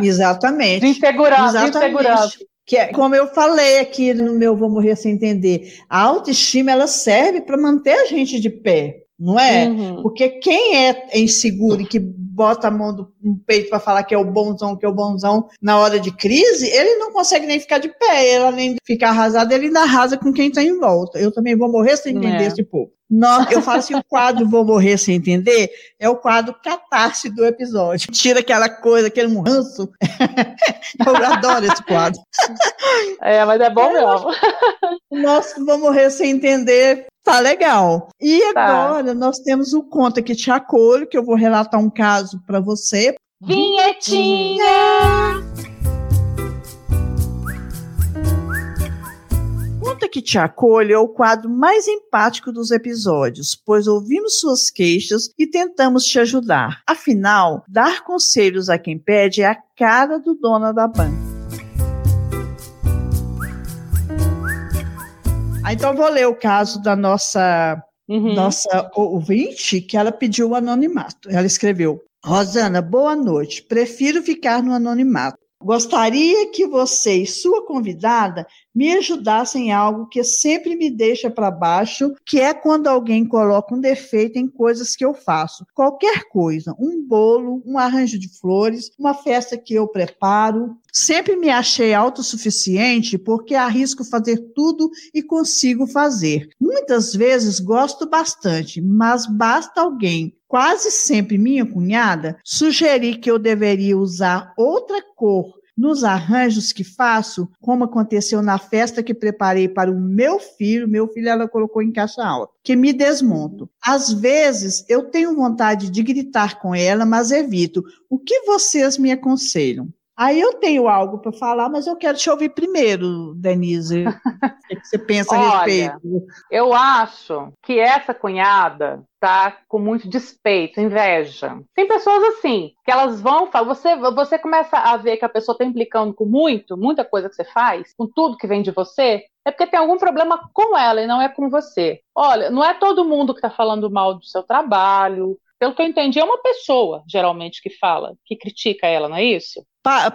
Exatamente. De insegurança, Exatamente. de insegurança. Que é, como eu falei aqui no meu Vou Morrer Sem Entender, a autoestima ela serve para manter a gente de pé não é? Uhum. Porque quem é inseguro e que bota a mão do, no peito para falar que é o bonzão, que é o bonzão na hora de crise, ele não consegue nem ficar de pé, ele além de ficar arrasado, ele ainda arrasa com quem está em volta. Eu também vou morrer sem entender é. esse povo. Nós, eu falo assim, o quadro Vou Morrer Sem Entender é o quadro catarse do episódio. Tira aquela coisa, aquele ranço. eu adoro esse quadro. É, mas é bom mesmo. Nosso Vou Morrer Sem Entender Tá legal. E tá. agora nós temos o Conta que te acolho, que eu vou relatar um caso para você. Vinhetinha! Que te acolho é o quadro mais empático dos episódios, pois ouvimos suas queixas e tentamos te ajudar. Afinal, dar conselhos a quem pede é a cara do dono da banca. Ah, então vou ler o caso da nossa uhum. nossa ouvinte, que ela pediu o anonimato. Ela escreveu: Rosana, boa noite. Prefiro ficar no anonimato. Gostaria que você e sua convidada me ajudassem em algo que sempre me deixa para baixo, que é quando alguém coloca um defeito em coisas que eu faço. Qualquer coisa, um bolo, um arranjo de flores, uma festa que eu preparo. Sempre me achei autossuficiente porque arrisco fazer tudo e consigo fazer. Muitas vezes gosto bastante, mas basta alguém quase sempre minha cunhada, sugeri que eu deveria usar outra cor nos arranjos que faço, como aconteceu na festa que preparei para o meu filho, meu filho ela colocou em caixa alta, que me desmonto. Às vezes eu tenho vontade de gritar com ela, mas evito. O que vocês me aconselham? Aí eu tenho algo para falar, mas eu quero te ouvir primeiro, Denise. o que você pensa Olha, a respeito? Eu acho que essa cunhada tá com muito despeito, inveja. Tem pessoas assim, que elas vão, você, você começa a ver que a pessoa está implicando com muito, muita coisa que você faz, com tudo que vem de você, é porque tem algum problema com ela e não é com você. Olha, não é todo mundo que está falando mal do seu trabalho, pelo que eu entendi, é uma pessoa, geralmente, que fala, que critica ela, não é isso?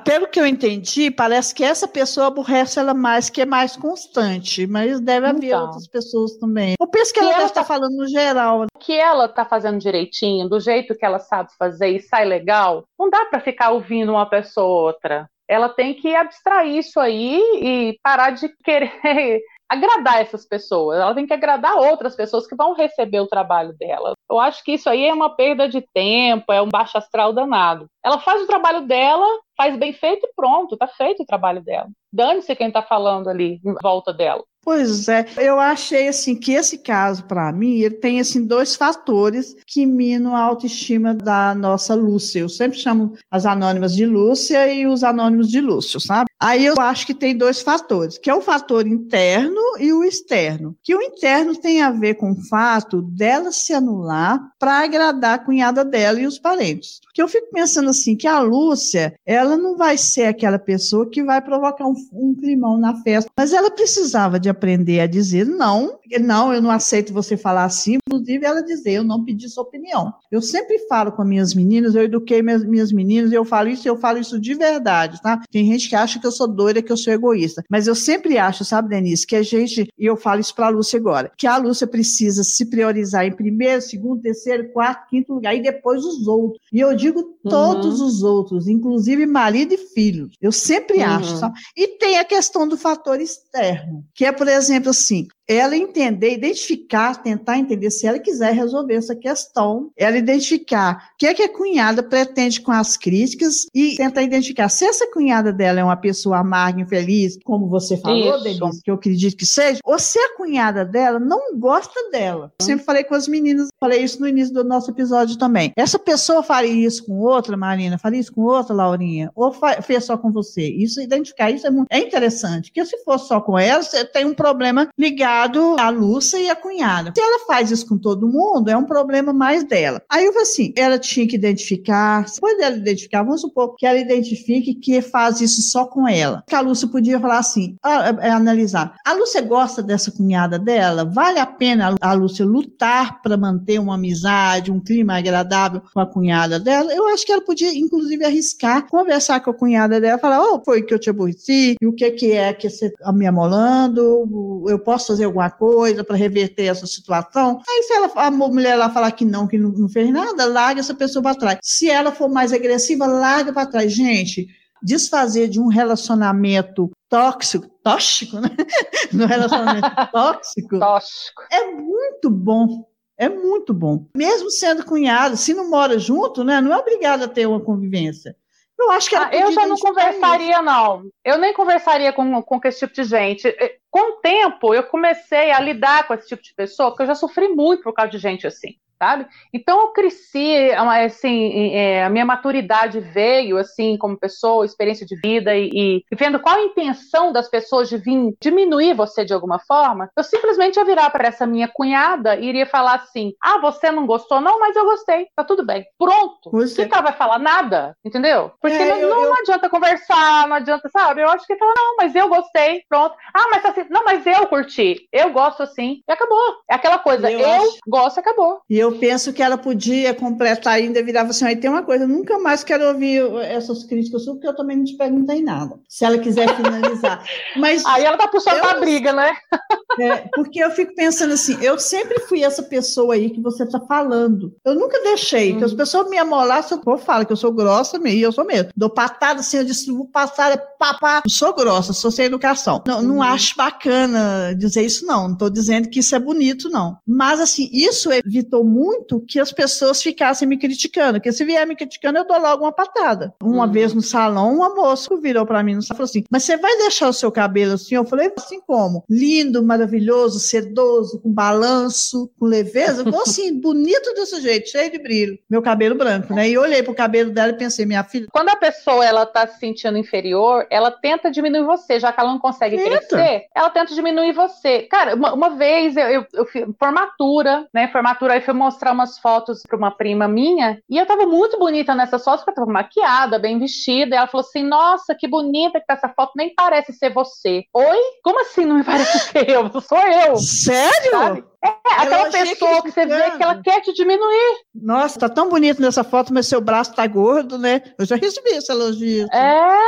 Pelo que eu entendi, parece que essa pessoa aborrece ela mais, que é mais constante, mas deve haver então. outras pessoas também. Eu penso que, que ela está tá falando no geral. O que ela está fazendo direitinho, do jeito que ela sabe fazer e sai legal, não dá para ficar ouvindo uma pessoa ou outra. Ela tem que abstrair isso aí e parar de querer agradar essas pessoas, ela tem que agradar outras pessoas que vão receber o trabalho dela. Eu acho que isso aí é uma perda de tempo, é um baixo astral danado. Ela faz o trabalho dela, faz bem feito e pronto, tá feito o trabalho dela. Dane-se quem tá falando ali em volta dela. Pois é, eu achei assim que esse caso para mim, ele tem assim dois fatores que minam a autoestima da nossa Lúcia. Eu sempre chamo as anônimas de Lúcia e os anônimos de Lúcio, sabe? Aí eu acho que tem dois fatores, que é o fator interno e o externo. Que o interno tem a ver com o fato dela se anular para agradar a cunhada dela e os parentes. Que eu fico pensando assim, que a Lúcia, ela não vai ser aquela pessoa que vai provocar um, um climão na festa, mas ela precisava de aprender a dizer não, não, eu não aceito você falar assim, inclusive ela dizer, eu não pedi sua opinião. Eu sempre falo com as minhas meninas, eu eduquei minhas, minhas meninas, eu falo isso, eu falo isso de verdade, tá? Tem gente que acha que eu sou doida, que eu sou egoísta, mas eu sempre acho, sabe, Denise, que a gente, e eu falo isso para a Lúcia agora, que a Lúcia precisa se priorizar em primeiro, segundo, terceiro, quarto, quinto lugar, e depois os outros. E eu digo todos uhum. os outros, inclusive marido e filhos. Eu sempre uhum. acho, sabe? E tem a questão do fator externo, que é, por exemplo, assim, ela entender, identificar, tentar entender se ela quiser resolver essa questão, ela identificar o que é que a cunhada pretende com as críticas e tentar identificar se essa cunhada dela é uma pessoa amarga, infeliz, como você falou, Denise, que eu acredito que seja, ou se a cunhada dela não gosta dela. Eu sempre falei com as meninas, falei isso no início do nosso episódio também. Essa pessoa faria isso com outra, Marina? Faria isso com outra, Laurinha? Ou fez só com você? Isso, identificar isso é, muito, é interessante, porque se for só com ela, você tem um problema ligado à Lúcia e à cunhada. Se ela faz isso com todo mundo, é um problema mais dela. Aí eu falei assim, ela tinha que identificar, depois dela identificar, vamos supor que ela identifique que faz isso só com ela. Que a Lúcia podia falar assim, analisar. A Lúcia gosta dessa cunhada dela? Vale a pena a Lúcia lutar para manter uma amizade, um clima agradável com a cunhada dela? Eu acho que ela podia, inclusive, arriscar, conversar com a cunhada dela, falar, oh, foi que eu te aborreci, e o que, que é que você está me amolando, eu posso fazer alguma coisa para reverter essa situação? Aí se ela, a mulher lá falar que não, que não, não fez nada, larga essa pessoa para trás. Se ela for mais agressiva, larga para trás. Gente, desfazer de um relacionamento tóxico, tóxico, né? No relacionamento tóxico, tóxico. É muito bom. É muito bom. Mesmo sendo cunhado, se não mora junto, né? Não é obrigado a ter uma convivência. Eu acho que ah, eu já não conversaria, isso. não. Eu nem conversaria com, com esse tipo de gente. Com o tempo, eu comecei a lidar com esse tipo de pessoa, porque eu já sofri muito por causa de gente assim sabe? Então eu cresci, assim, é, a minha maturidade veio, assim, como pessoa, experiência de vida e, e, vendo qual a intenção das pessoas de vir diminuir você de alguma forma, eu simplesmente ia virar para essa minha cunhada e iria falar assim: ah, você não gostou? Não, mas eu gostei, tá tudo bem. Pronto. Você... É. Que ela vai falar nada, entendeu? Porque é, não, eu, não, eu... adianta conversar, não adianta, sabe? Eu acho que fala, não, mas eu gostei, pronto. Ah, mas assim, não, mas eu curti, eu gosto assim, e acabou. É aquela coisa, eu, eu acho... gosto, acabou. E eu penso que ela podia completar ainda, virava assim, aí tem uma coisa, nunca mais quero ouvir essas críticas suas, porque eu também não te perguntei nada. Se ela quiser finalizar. Mas aí ela tá puxando eu, a briga, né? É, porque eu fico pensando assim, eu sempre fui essa pessoa aí que você está falando. Eu nunca deixei hum. que as uhum. pessoas me amolassem, eu falo que eu sou grossa e eu sou mesmo. Dou patada assim, eu distribuo passada, papá. Eu sou grossa, sou sem educação. Não, não uhum. acho bacana dizer isso, não. Não estou dizendo que isso é bonito, não. Mas assim, isso evitou muito que as pessoas ficassem me criticando. Porque se vier me criticando, eu dou logo uma patada. Uma hum. vez no salão, uma moça virou para mim e falou assim: Mas você vai deixar o seu cabelo assim? Eu falei, assim como? Lindo, maravilhoso sedoso, com balanço, com leveza. Eu assim, bonito desse jeito, cheio de brilho. Meu cabelo branco, né? E olhei pro cabelo dela e pensei, minha filha. Quando a pessoa ela tá se sentindo inferior, ela tenta diminuir você, já que ela não consegue crescer, ela tenta diminuir você. Cara, uma, uma vez eu, eu, eu fiz formatura, né? Formatura, aí fui mostrar umas fotos pra uma prima minha, e eu tava muito bonita nessas fotos, porque eu tava maquiada, bem vestida, e ela falou assim: Nossa, que bonita que tá essa foto, nem parece ser você. Oi? Como assim não me parece ser eu? sou eu. Sério? Sabe? É, aquela pessoa que, você vê que ela quer te diminuir. Nossa, tá tão bonito nessa foto, mas seu braço tá gordo, né? Eu já recebi esse elogio. É,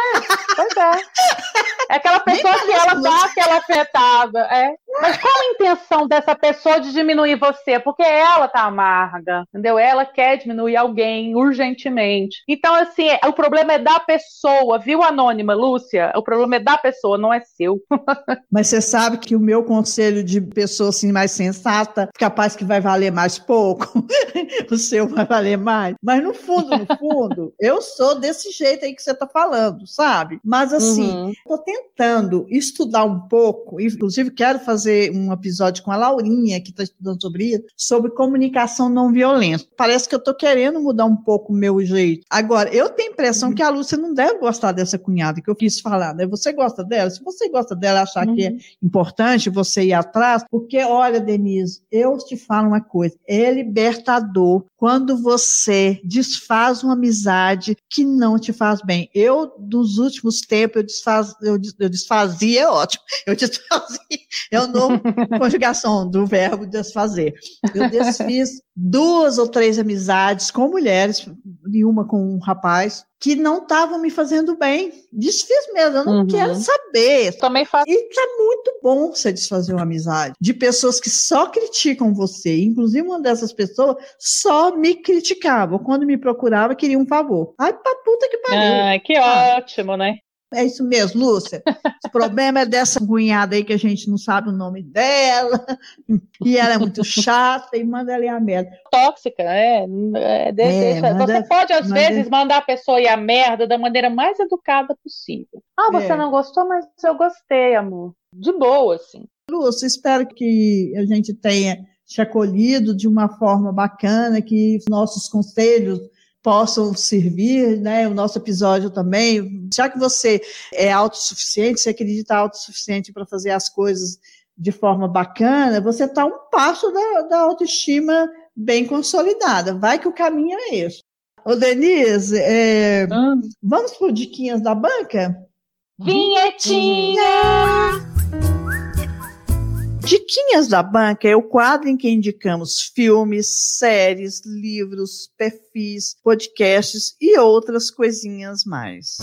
pois é. É aquela pessoa que ela dá aquela afetada. É. Mas qual a intenção dessa pessoa de diminuir você? Porque ela tá amarga, entendeu? Ela quer diminuir alguém urgentemente. Então, assim, é, o problema é da pessoa, viu, Anônima, Lúcia? O problema é da pessoa, não é seu. Mas você sabe que o meu conselho de pessoa assim mais sensata, capaz que vai valer mais pouco, o seu vai valer mais. Mas no fundo, no fundo, eu sou desse jeito aí que você tá falando, sabe? Mas assim, uhum. tô tentando estudar um pouco, inclusive quero fazer um episódio com a Laurinha, que está estudando sobre isso, sobre comunicação não violenta. Parece que eu tô querendo mudar um pouco o meu jeito. Agora, eu tenho a impressão uhum. que a Lúcia não deve gostar dessa cunhada que eu quis falar, né? Você gosta dela? Se você gosta dela, achar uhum. que é uhum. importante você ir atrás, porque, olha, Denise, eu te falo uma coisa, é libertador quando você desfaz uma amizade que não te faz bem. Eu, nos últimos tempos, eu, desfaz, eu, eu desfazia, é ótimo, eu desfazia, é o novo conjugação do verbo desfazer. Eu desfiz duas ou três amizades com mulheres, e uma com um rapaz, que não estavam me fazendo bem. Desfiz mesmo, eu não uhum. quero saber. Também faço. E é muito bom você desfazer uma amizade de pessoas que só criticam você. Inclusive, uma dessas pessoas só me criticava. Quando me procurava, queria um favor. Ai, pra puta que pariu. Ah, que ótimo, né? É isso mesmo, Lúcia. O problema é dessa cunhada aí que a gente não sabe o nome dela, e ela é muito chata e manda ela ir a merda. Tóxica, é. é, é manda, você pode, às manda... vezes, mandar a pessoa ir a merda da maneira mais educada possível. Ah, você é. não gostou, mas eu gostei, amor. De boa, assim. Lúcia, espero que a gente tenha te acolhido de uma forma bacana, que nossos conselhos possam servir, né? O nosso episódio também. Já que você é autossuficiente, você acredita autossuficiente para fazer as coisas de forma bacana, você está um passo da, da autoestima bem consolidada. Vai que o caminho é esse. Ô, Denise, é, ah. vamos por diquinhas da banca? Vinhetinha! Diquinhas da Banca é o quadro em que indicamos filmes, séries, livros, perfis, podcasts e outras coisinhas mais.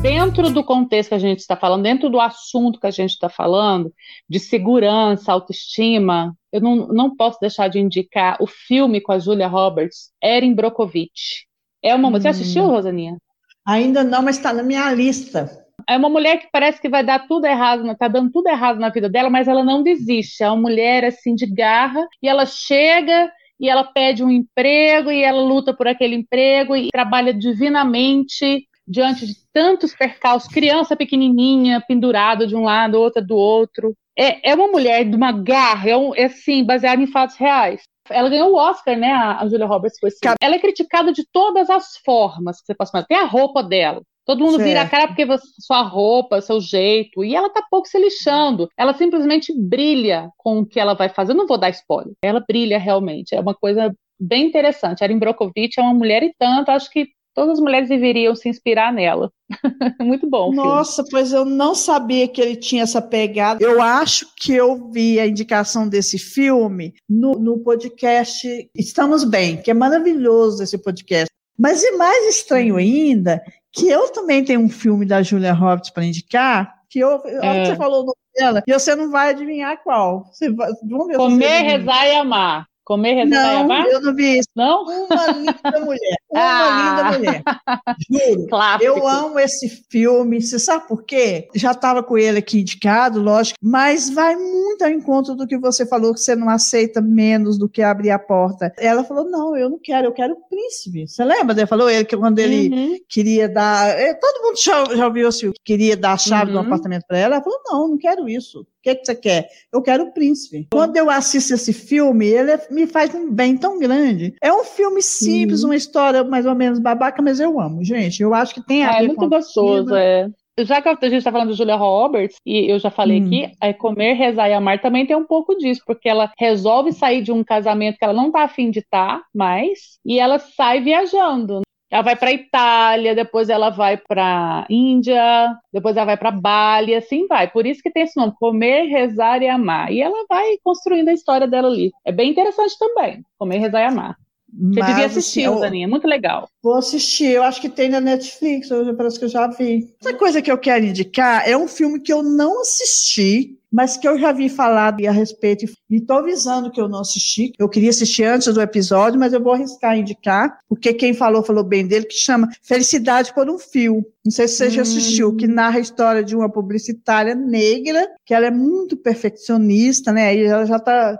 Dentro do contexto que a gente está falando, dentro do assunto que a gente está falando, de segurança, autoestima, eu não, não posso deixar de indicar o filme com a Julia Roberts, Erin Brockovich. É uma. Hum. Você assistiu, Rosaninha? Ainda não, mas está na minha lista é uma mulher que parece que vai dar tudo errado, tá dando tudo errado na vida dela, mas ela não desiste. É uma mulher assim de garra e ela chega e ela pede um emprego e ela luta por aquele emprego e trabalha divinamente diante de tantos percalços, criança pequenininha pendurada de um lado, outra do outro. É, é uma mulher de uma garra, é, um, é assim, baseada em fatos reais. Ela ganhou o Oscar, né, a Julia Roberts, com esse Ela é criticada de todas as formas que você possa fazer. Tem a roupa dela. Todo mundo certo. vira a cara porque você, sua roupa, seu jeito, e ela tá pouco se lixando. Ela simplesmente brilha com o que ela vai fazer. Eu não vou dar spoiler. Ela brilha realmente. É uma coisa bem interessante. Erin Brockovich é uma mulher e tanto, acho que todas as mulheres deveriam se inspirar nela. Muito bom. Nossa, pois eu não sabia que ele tinha essa pegada. Eu acho que eu vi a indicação desse filme no, no podcast Estamos Bem, que é maravilhoso esse podcast. Mas e mais estranho ainda que eu também tenho um filme da Julia Roberts para indicar, que eu, é. você falou o nome dela, e você não vai adivinhar qual. Você vai, vamos ver Comer, rezar e amar. Comer, rezar não, eu não vi isso. Não? Uma linda mulher. Uma ah. linda mulher. Juro. Clássico. Eu amo esse filme. Você sabe por quê? Já estava com ele aqui indicado, lógico, mas vai muito ao encontro do que você falou, que você não aceita menos do que abrir a porta. Ela falou: não, eu não quero, eu quero o príncipe. Você lembra? Ele falou ele que quando ele uhum. queria dar. Eh, todo mundo já, já ouviu assim, queria dar a chave uhum. do apartamento para ela. Ela falou: não, não quero isso que, que você quer? Eu quero o príncipe. Quando eu assisto esse filme, ele é, me faz um bem tão grande. É um filme simples, uma história mais ou menos babaca, mas eu amo, gente. Eu acho que tem a ah, é ver É muito gostoso, é. Já que a gente está falando de Julia Roberts, e eu já falei hum. aqui, é comer, rezar e amar também tem um pouco disso, porque ela resolve sair de um casamento que ela não tá afim de estar tá mais, e ela sai viajando. Ela vai para Itália, depois ela vai para Índia, depois ela vai para Bali, assim vai. Por isso que tem esse nome, comer, rezar e amar. E ela vai construindo a história dela ali. É bem interessante também, comer, rezar e amar. Você Mas, devia assistir, assim, Daninha, muito legal. Vou assistir, eu acho que tem na Netflix, parece que eu já vi. Outra coisa que eu quero indicar é um filme que eu não assisti, mas que eu já vi falar a respeito e estou avisando que eu não assisti. Eu queria assistir antes do episódio, mas eu vou arriscar indicar, porque quem falou, falou bem dele, que chama Felicidade por um Fio. Não sei se você hum. já assistiu, que narra a história de uma publicitária negra, que ela é muito perfeccionista, né? E ela já está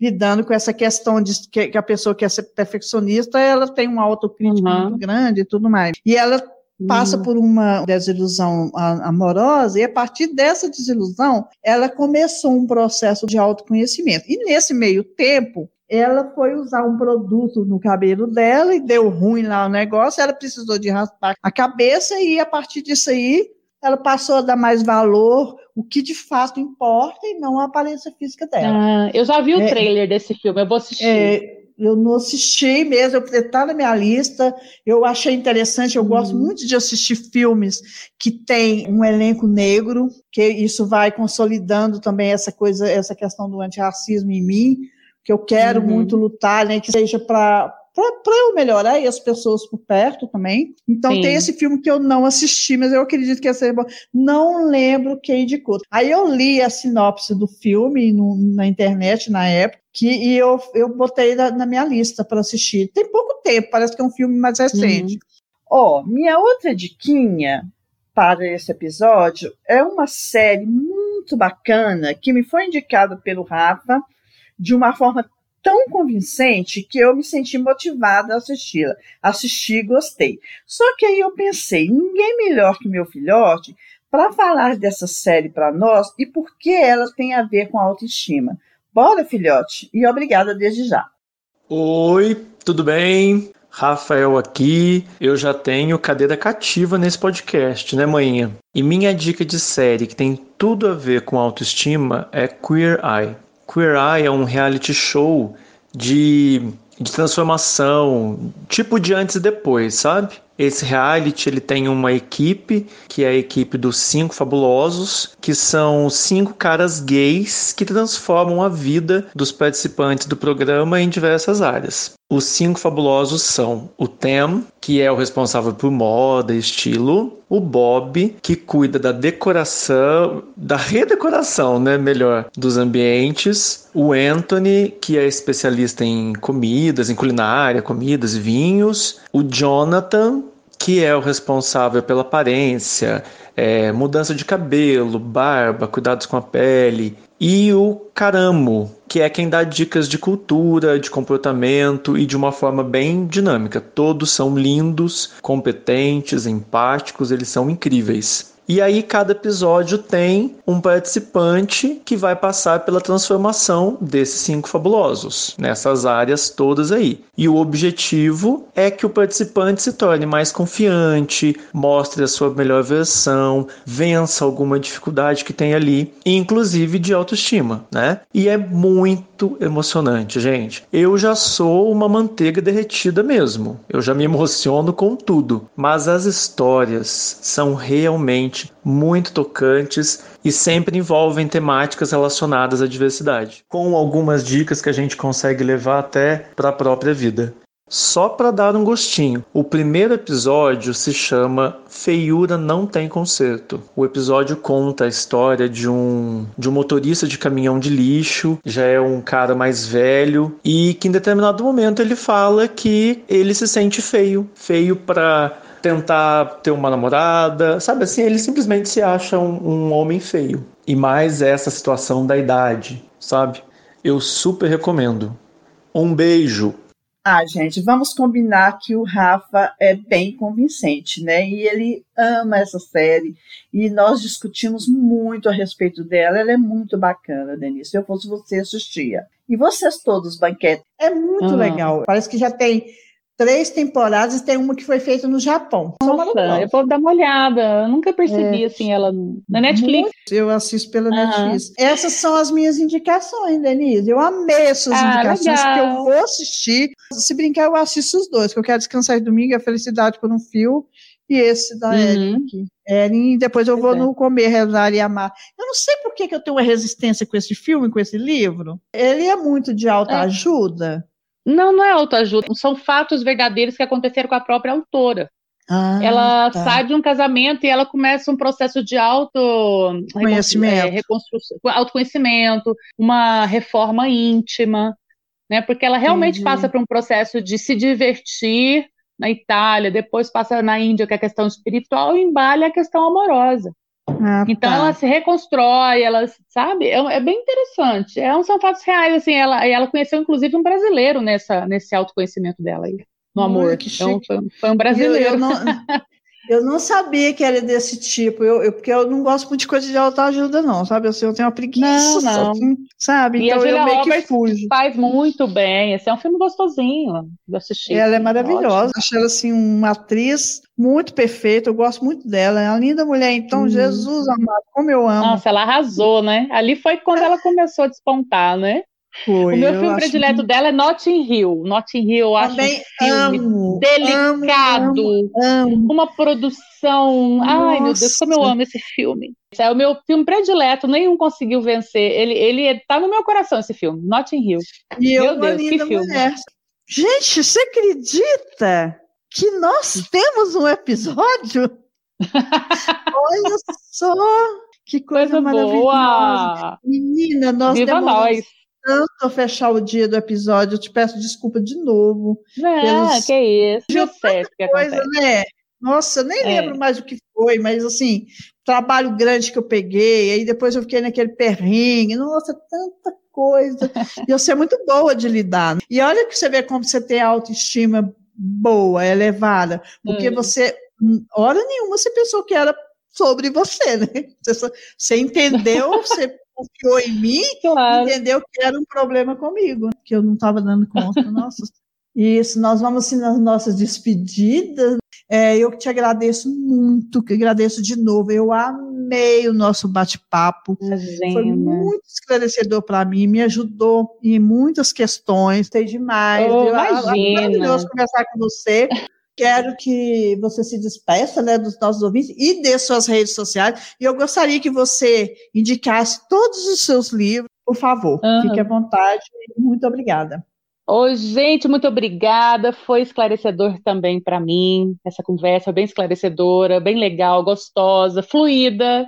lidando com essa questão de que, a pessoa quer ser perfeccionista, ela tem uma autocrítica uhum. muito grande e tudo mais. E ela passa uhum. por uma desilusão amorosa e a partir dessa desilusão ela começou um processo de autoconhecimento. E nesse meio tempo, ela foi usar um produto no cabelo dela e deu ruim lá o negócio, ela precisou de raspar a cabeça e a partir disso aí ela passou a dar mais valor o que de fato importa e não a aparência física dela. Ah, eu já vi o é, trailer desse filme, eu vou assistir. É, eu não assisti mesmo, está na minha lista, eu achei interessante, eu gosto uhum. muito de assistir filmes que tem um elenco negro, que isso vai consolidando também essa coisa, essa questão do antirracismo em mim, que eu quero uhum. muito lutar, né, que seja para para eu melhorar e as pessoas por perto também. Então Sim. tem esse filme que eu não assisti, mas eu acredito que ia ser bom. Não lembro quem indicou. Aí eu li a sinopse do filme no, na internet na época. Que, e eu, eu botei na, na minha lista para assistir. Tem pouco tempo, parece que é um filme mais recente. Uhum. Ó, oh, minha outra diquinha para esse episódio é uma série muito bacana que me foi indicada pelo Rafa de uma forma tão convincente que eu me senti motivada a assisti-la. Assisti e gostei. Só que aí eu pensei, ninguém melhor que meu filhote para falar dessa série para nós e por que ela tem a ver com a autoestima. Bora, filhote, e obrigada desde já. Oi, tudo bem? Rafael aqui. Eu já tenho cadeira cativa nesse podcast, né, manhã? E minha dica de série que tem tudo a ver com autoestima é Queer Eye. Queer Eye é um reality show de, de transformação, tipo de antes e depois, sabe? Esse reality ele tem uma equipe, que é a equipe dos cinco fabulosos, que são cinco caras gays que transformam a vida dos participantes do programa em diversas áreas. Os cinco fabulosos são o Tem, que é o responsável por moda e estilo, o Bob, que cuida da decoração, da redecoração, né, melhor, dos ambientes, o Anthony, que é especialista em comidas, em culinária, comidas vinhos, o Jonathan, que é o responsável pela aparência, é, mudança de cabelo, barba, cuidados com a pele, e o Caramo, que é quem dá dicas de cultura, de comportamento e de uma forma bem dinâmica. Todos são lindos, competentes, empáticos, eles são incríveis. E aí cada episódio tem um participante que vai passar pela transformação desses cinco fabulosos, nessas áreas todas aí. E o objetivo é que o participante se torne mais confiante, mostre a sua melhor versão, vença alguma dificuldade que tem ali, inclusive de autoestima, né? E é muito emocionante, gente. Eu já sou uma manteiga derretida mesmo. Eu já me emociono com tudo, mas as histórias são realmente muito tocantes e sempre envolvem temáticas relacionadas à diversidade, com algumas dicas que a gente consegue levar até para a própria vida. Só para dar um gostinho, o primeiro episódio se chama Feiura Não Tem Conserto. O episódio conta a história de um, de um motorista de caminhão de lixo, já é um cara mais velho, e que em determinado momento ele fala que ele se sente feio. Feio para tentar ter uma namorada, sabe assim, ele simplesmente se acha um, um homem feio. E mais essa situação da idade, sabe? Eu super recomendo. Um beijo. Ah, gente, vamos combinar que o Rafa é bem convincente, né? E ele ama essa série. E nós discutimos muito a respeito dela. Ela é muito bacana, Denise. Se eu fosse você, assistia. E vocês todos, banquete? É muito legal. Parece que já tem três temporadas, tem uma que foi feita no Japão. Nossa, eu vou dar uma olhada. Eu nunca percebi, é. assim, ela na Netflix. Eu assisto pela Netflix. Essas são as minhas indicações, Denise. Eu amei essas ah, indicações legal. que eu vou assistir. Se brincar, eu assisto os dois, que eu quero descansar domingo, a felicidade por um fio. E esse da uhum. Erin aqui. Depois eu vou é. no Comer, Rezar e Amar. Eu não sei por que, que eu tenho uma resistência com esse filme, com esse livro. Ele é muito de alta é. ajuda. Não, não é autoajuda, são fatos verdadeiros que aconteceram com a própria autora. Ah, ela tá. sai de um casamento e ela começa um processo de auto conhecimento, é, autoconhecimento, uma reforma íntima, né? Porque ela realmente Entendi. passa por um processo de se divertir na Itália, depois passa na Índia, que é a questão espiritual, e em Bali a questão amorosa. Ah, então tá. ela se reconstrói, ela sabe, é, é, bem interessante. É, são fatos reais, assim, ela, ela conheceu inclusive um brasileiro nessa, nesse autoconhecimento dela aí, no amor. Então, foi, foi, um brasileiro. Eu, eu não, Eu não sabia que era desse tipo, eu, eu, porque eu não gosto muito de coisa de autoajuda, não, sabe? Assim, eu tenho uma preguiça, não, não. Assim, sabe? E então eu meio Roberts que fujo. faz muito bem, esse é um filme gostosinho de assistir. Ela é maravilhosa, acho ela, assim, uma atriz muito perfeita, eu gosto muito dela, é uma linda mulher, então, hum. Jesus amado, como eu amo. Nossa, ela arrasou, né? Ali foi quando ela começou a despontar, né? Foi, o meu filme predileto que... dela é Notting Hill. Notting Hill, eu acho um filme amo, delicado, amo, amo, uma produção. Nossa. Ai, meu Deus, como eu amo esse filme. Esse é o meu filme predileto, nenhum conseguiu vencer. Ele, ele tá no meu coração, esse filme, Notting Hill. E meu Deus, que filme. Mulher. Gente, você acredita que nós temos um episódio? Olha só! Que coisa, coisa maravilhosa. Boa. Menina, nós Viva nós tanto fechar o dia do episódio. Eu te peço desculpa de novo. Não, pelos... que isso. Deu certo que coisa, acontece. né? Nossa, nem é. lembro mais o que foi, mas assim, trabalho grande que eu peguei, aí depois eu fiquei naquele perrengue. Nossa, tanta coisa. e você é muito boa de lidar. E olha que você vê como você tem autoestima boa, elevada, porque hum. você, hora nenhuma, você pensou que era sobre você, né? Você, você entendeu, você confiou em mim, claro. entendeu que era um problema comigo, que eu não estava dando conta. Nossa. Isso, nós vamos assim nas nossas despedidas. É, eu te agradeço muito, que agradeço de novo. Eu amei o nosso bate-papo. Foi muito esclarecedor para mim, me ajudou em muitas questões. Tem demais. Oh, imagina. maravilhoso conversar com você. Quero que você se despeça né, dos nossos ouvintes e dê suas redes sociais. E eu gostaria que você indicasse todos os seus livros, por favor. Uhum. Fique à vontade. Muito obrigada. Oi, gente, muito obrigada. Foi esclarecedor também para mim. Essa conversa bem esclarecedora, bem legal, gostosa, fluida.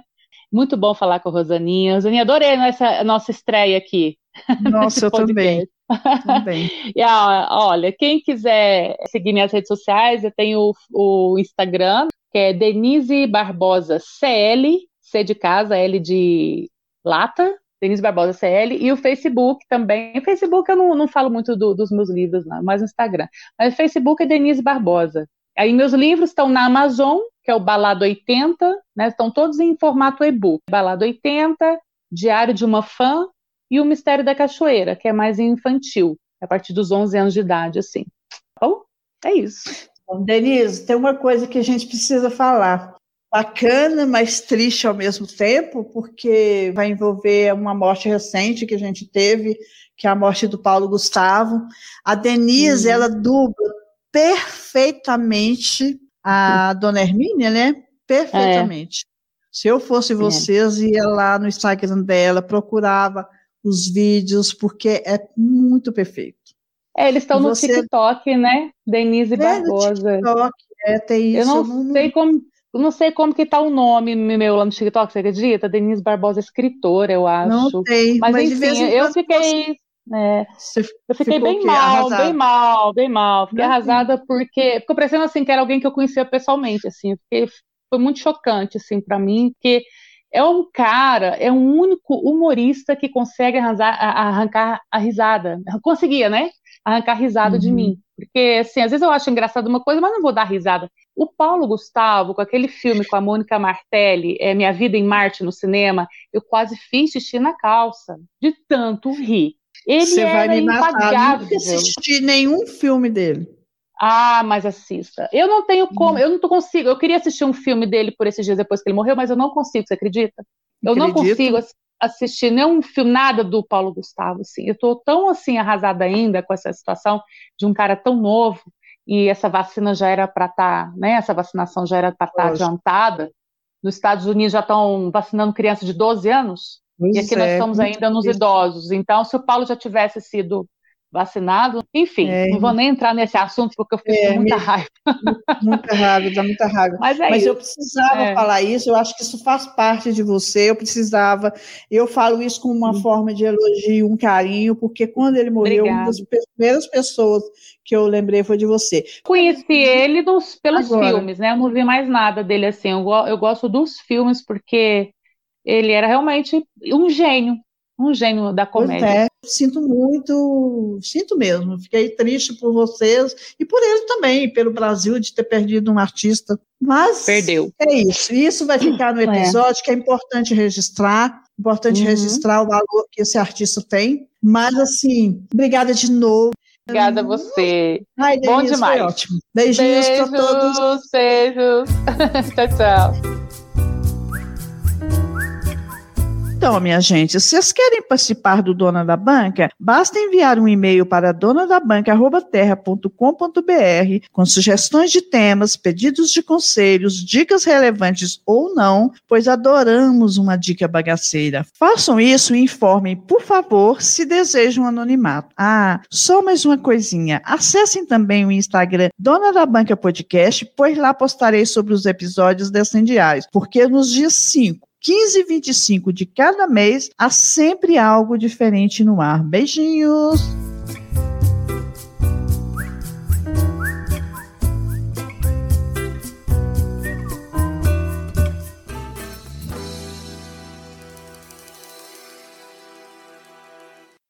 Muito bom falar com a Rosaninha. Rosaninha, adorei essa nossa estreia aqui. Nossa, eu também. também. e, olha, quem quiser seguir minhas redes sociais, eu tenho o, o Instagram, que é Denise Barbosa CL, C de casa, L de lata, Denise Barbosa CL, e o Facebook também. O Facebook eu não, não falo muito do, dos meus livros, não, mas no Instagram. Mas o Facebook é Denise Barbosa. Aí meus livros estão na Amazon, que é o Balado 80, né? Estão todos em formato e-book. Balado 80, Diário de uma Fã e O Mistério da Cachoeira, que é mais infantil, a partir dos 11 anos de idade, assim. Bom, é isso. Denise, tem uma coisa que a gente precisa falar bacana, mas triste ao mesmo tempo, porque vai envolver uma morte recente que a gente teve, que é a morte do Paulo Gustavo. A Denise, uhum. ela dubla perfeitamente a Dona Hermínia, né? Perfeitamente. É. Se eu fosse é. vocês, ia lá no Instagram dela, procurava os vídeos, porque é muito perfeito. É, eles estão no TikTok, né? Denise é, Barbosa. TikTok, é, tem isso. Eu não, não sei como não sei como que tá o nome meu lá no TikTok, você acredita? Denise Barbosa, escritora, eu acho. Não sei, mas, mas enfim, eu fiquei. É, eu fiquei bem mal, arrasada. bem mal, bem mal. Fiquei não arrasada porque ficou parecendo assim que era alguém que eu conhecia pessoalmente, assim. Fiquei, foi muito chocante, assim, para mim, porque é um cara, é um único humorista que consegue arranjar, arrancar a risada. Conseguia, né? Arrancar a risada uhum. de mim. Porque, assim, às vezes eu acho engraçado uma coisa, mas não vou dar risada. O Paulo Gustavo, com aquele filme com a Mônica Martelli, é, Minha Vida em Marte no cinema, eu quase fiz xixi na calça, de tanto rir. Ele Você vai me matar, nunca assisti nenhum filme dele. Ah, mas assista. Eu não tenho como, eu não consigo. Eu queria assistir um filme dele por esses dias depois que ele morreu, mas eu não consigo, você acredita? Eu Acredito. não consigo assistir nenhum filme, nada do Paulo Gustavo, assim. Eu tô tão, assim, arrasada ainda com essa situação de um cara tão novo, e essa vacina já era para estar, tá, né? Essa vacinação já era para estar tá adiantada. Nos Estados Unidos já estão vacinando crianças de 12 anos, pois e aqui é, nós estamos ainda nos idosos. Então, se o Paulo já tivesse sido vacinado. Enfim, é, não vou nem entrar nesse assunto porque eu fico é, com muita me, raiva. Muita raiva, dá muita raiva. Mas, é Mas eu precisava é. falar isso, eu acho que isso faz parte de você, eu precisava. Eu falo isso com uma Sim. forma de elogio, um carinho, porque quando ele morreu, Obrigada. uma das primeiras pessoas que eu lembrei foi de você. Conheci ele dos, pelos Agora. filmes, né? Eu não vi mais nada dele assim. Eu, eu gosto dos filmes porque ele era realmente um gênio, um gênio da comédia. Pois é, sinto muito, sinto mesmo. Fiquei triste por vocês e por ele também, pelo Brasil, de ter perdido um artista. Mas perdeu. É isso. Isso vai ficar no é. episódio, é. que é importante registrar. Importante uhum. registrar o valor que esse artista tem. Mas, assim, obrigada de novo. Obrigada a você. Ai, Bom demais. Foi ótimo. Beijinhos para todos. Beijos. tchau, tchau. Então, minha gente, se vocês querem participar do Dona da Banca, basta enviar um e-mail para donadabanca.terra.com.br com sugestões de temas, pedidos de conselhos, dicas relevantes ou não, pois adoramos uma dica bagaceira. Façam isso e informem, por favor, se desejam anonimato. Ah, só mais uma coisinha. Acessem também o Instagram Dona da Banca Podcast, pois lá postarei sobre os episódios descendiários, porque nos dias 5, 15 e 25 de cada mês, há sempre algo diferente no ar. Beijinhos!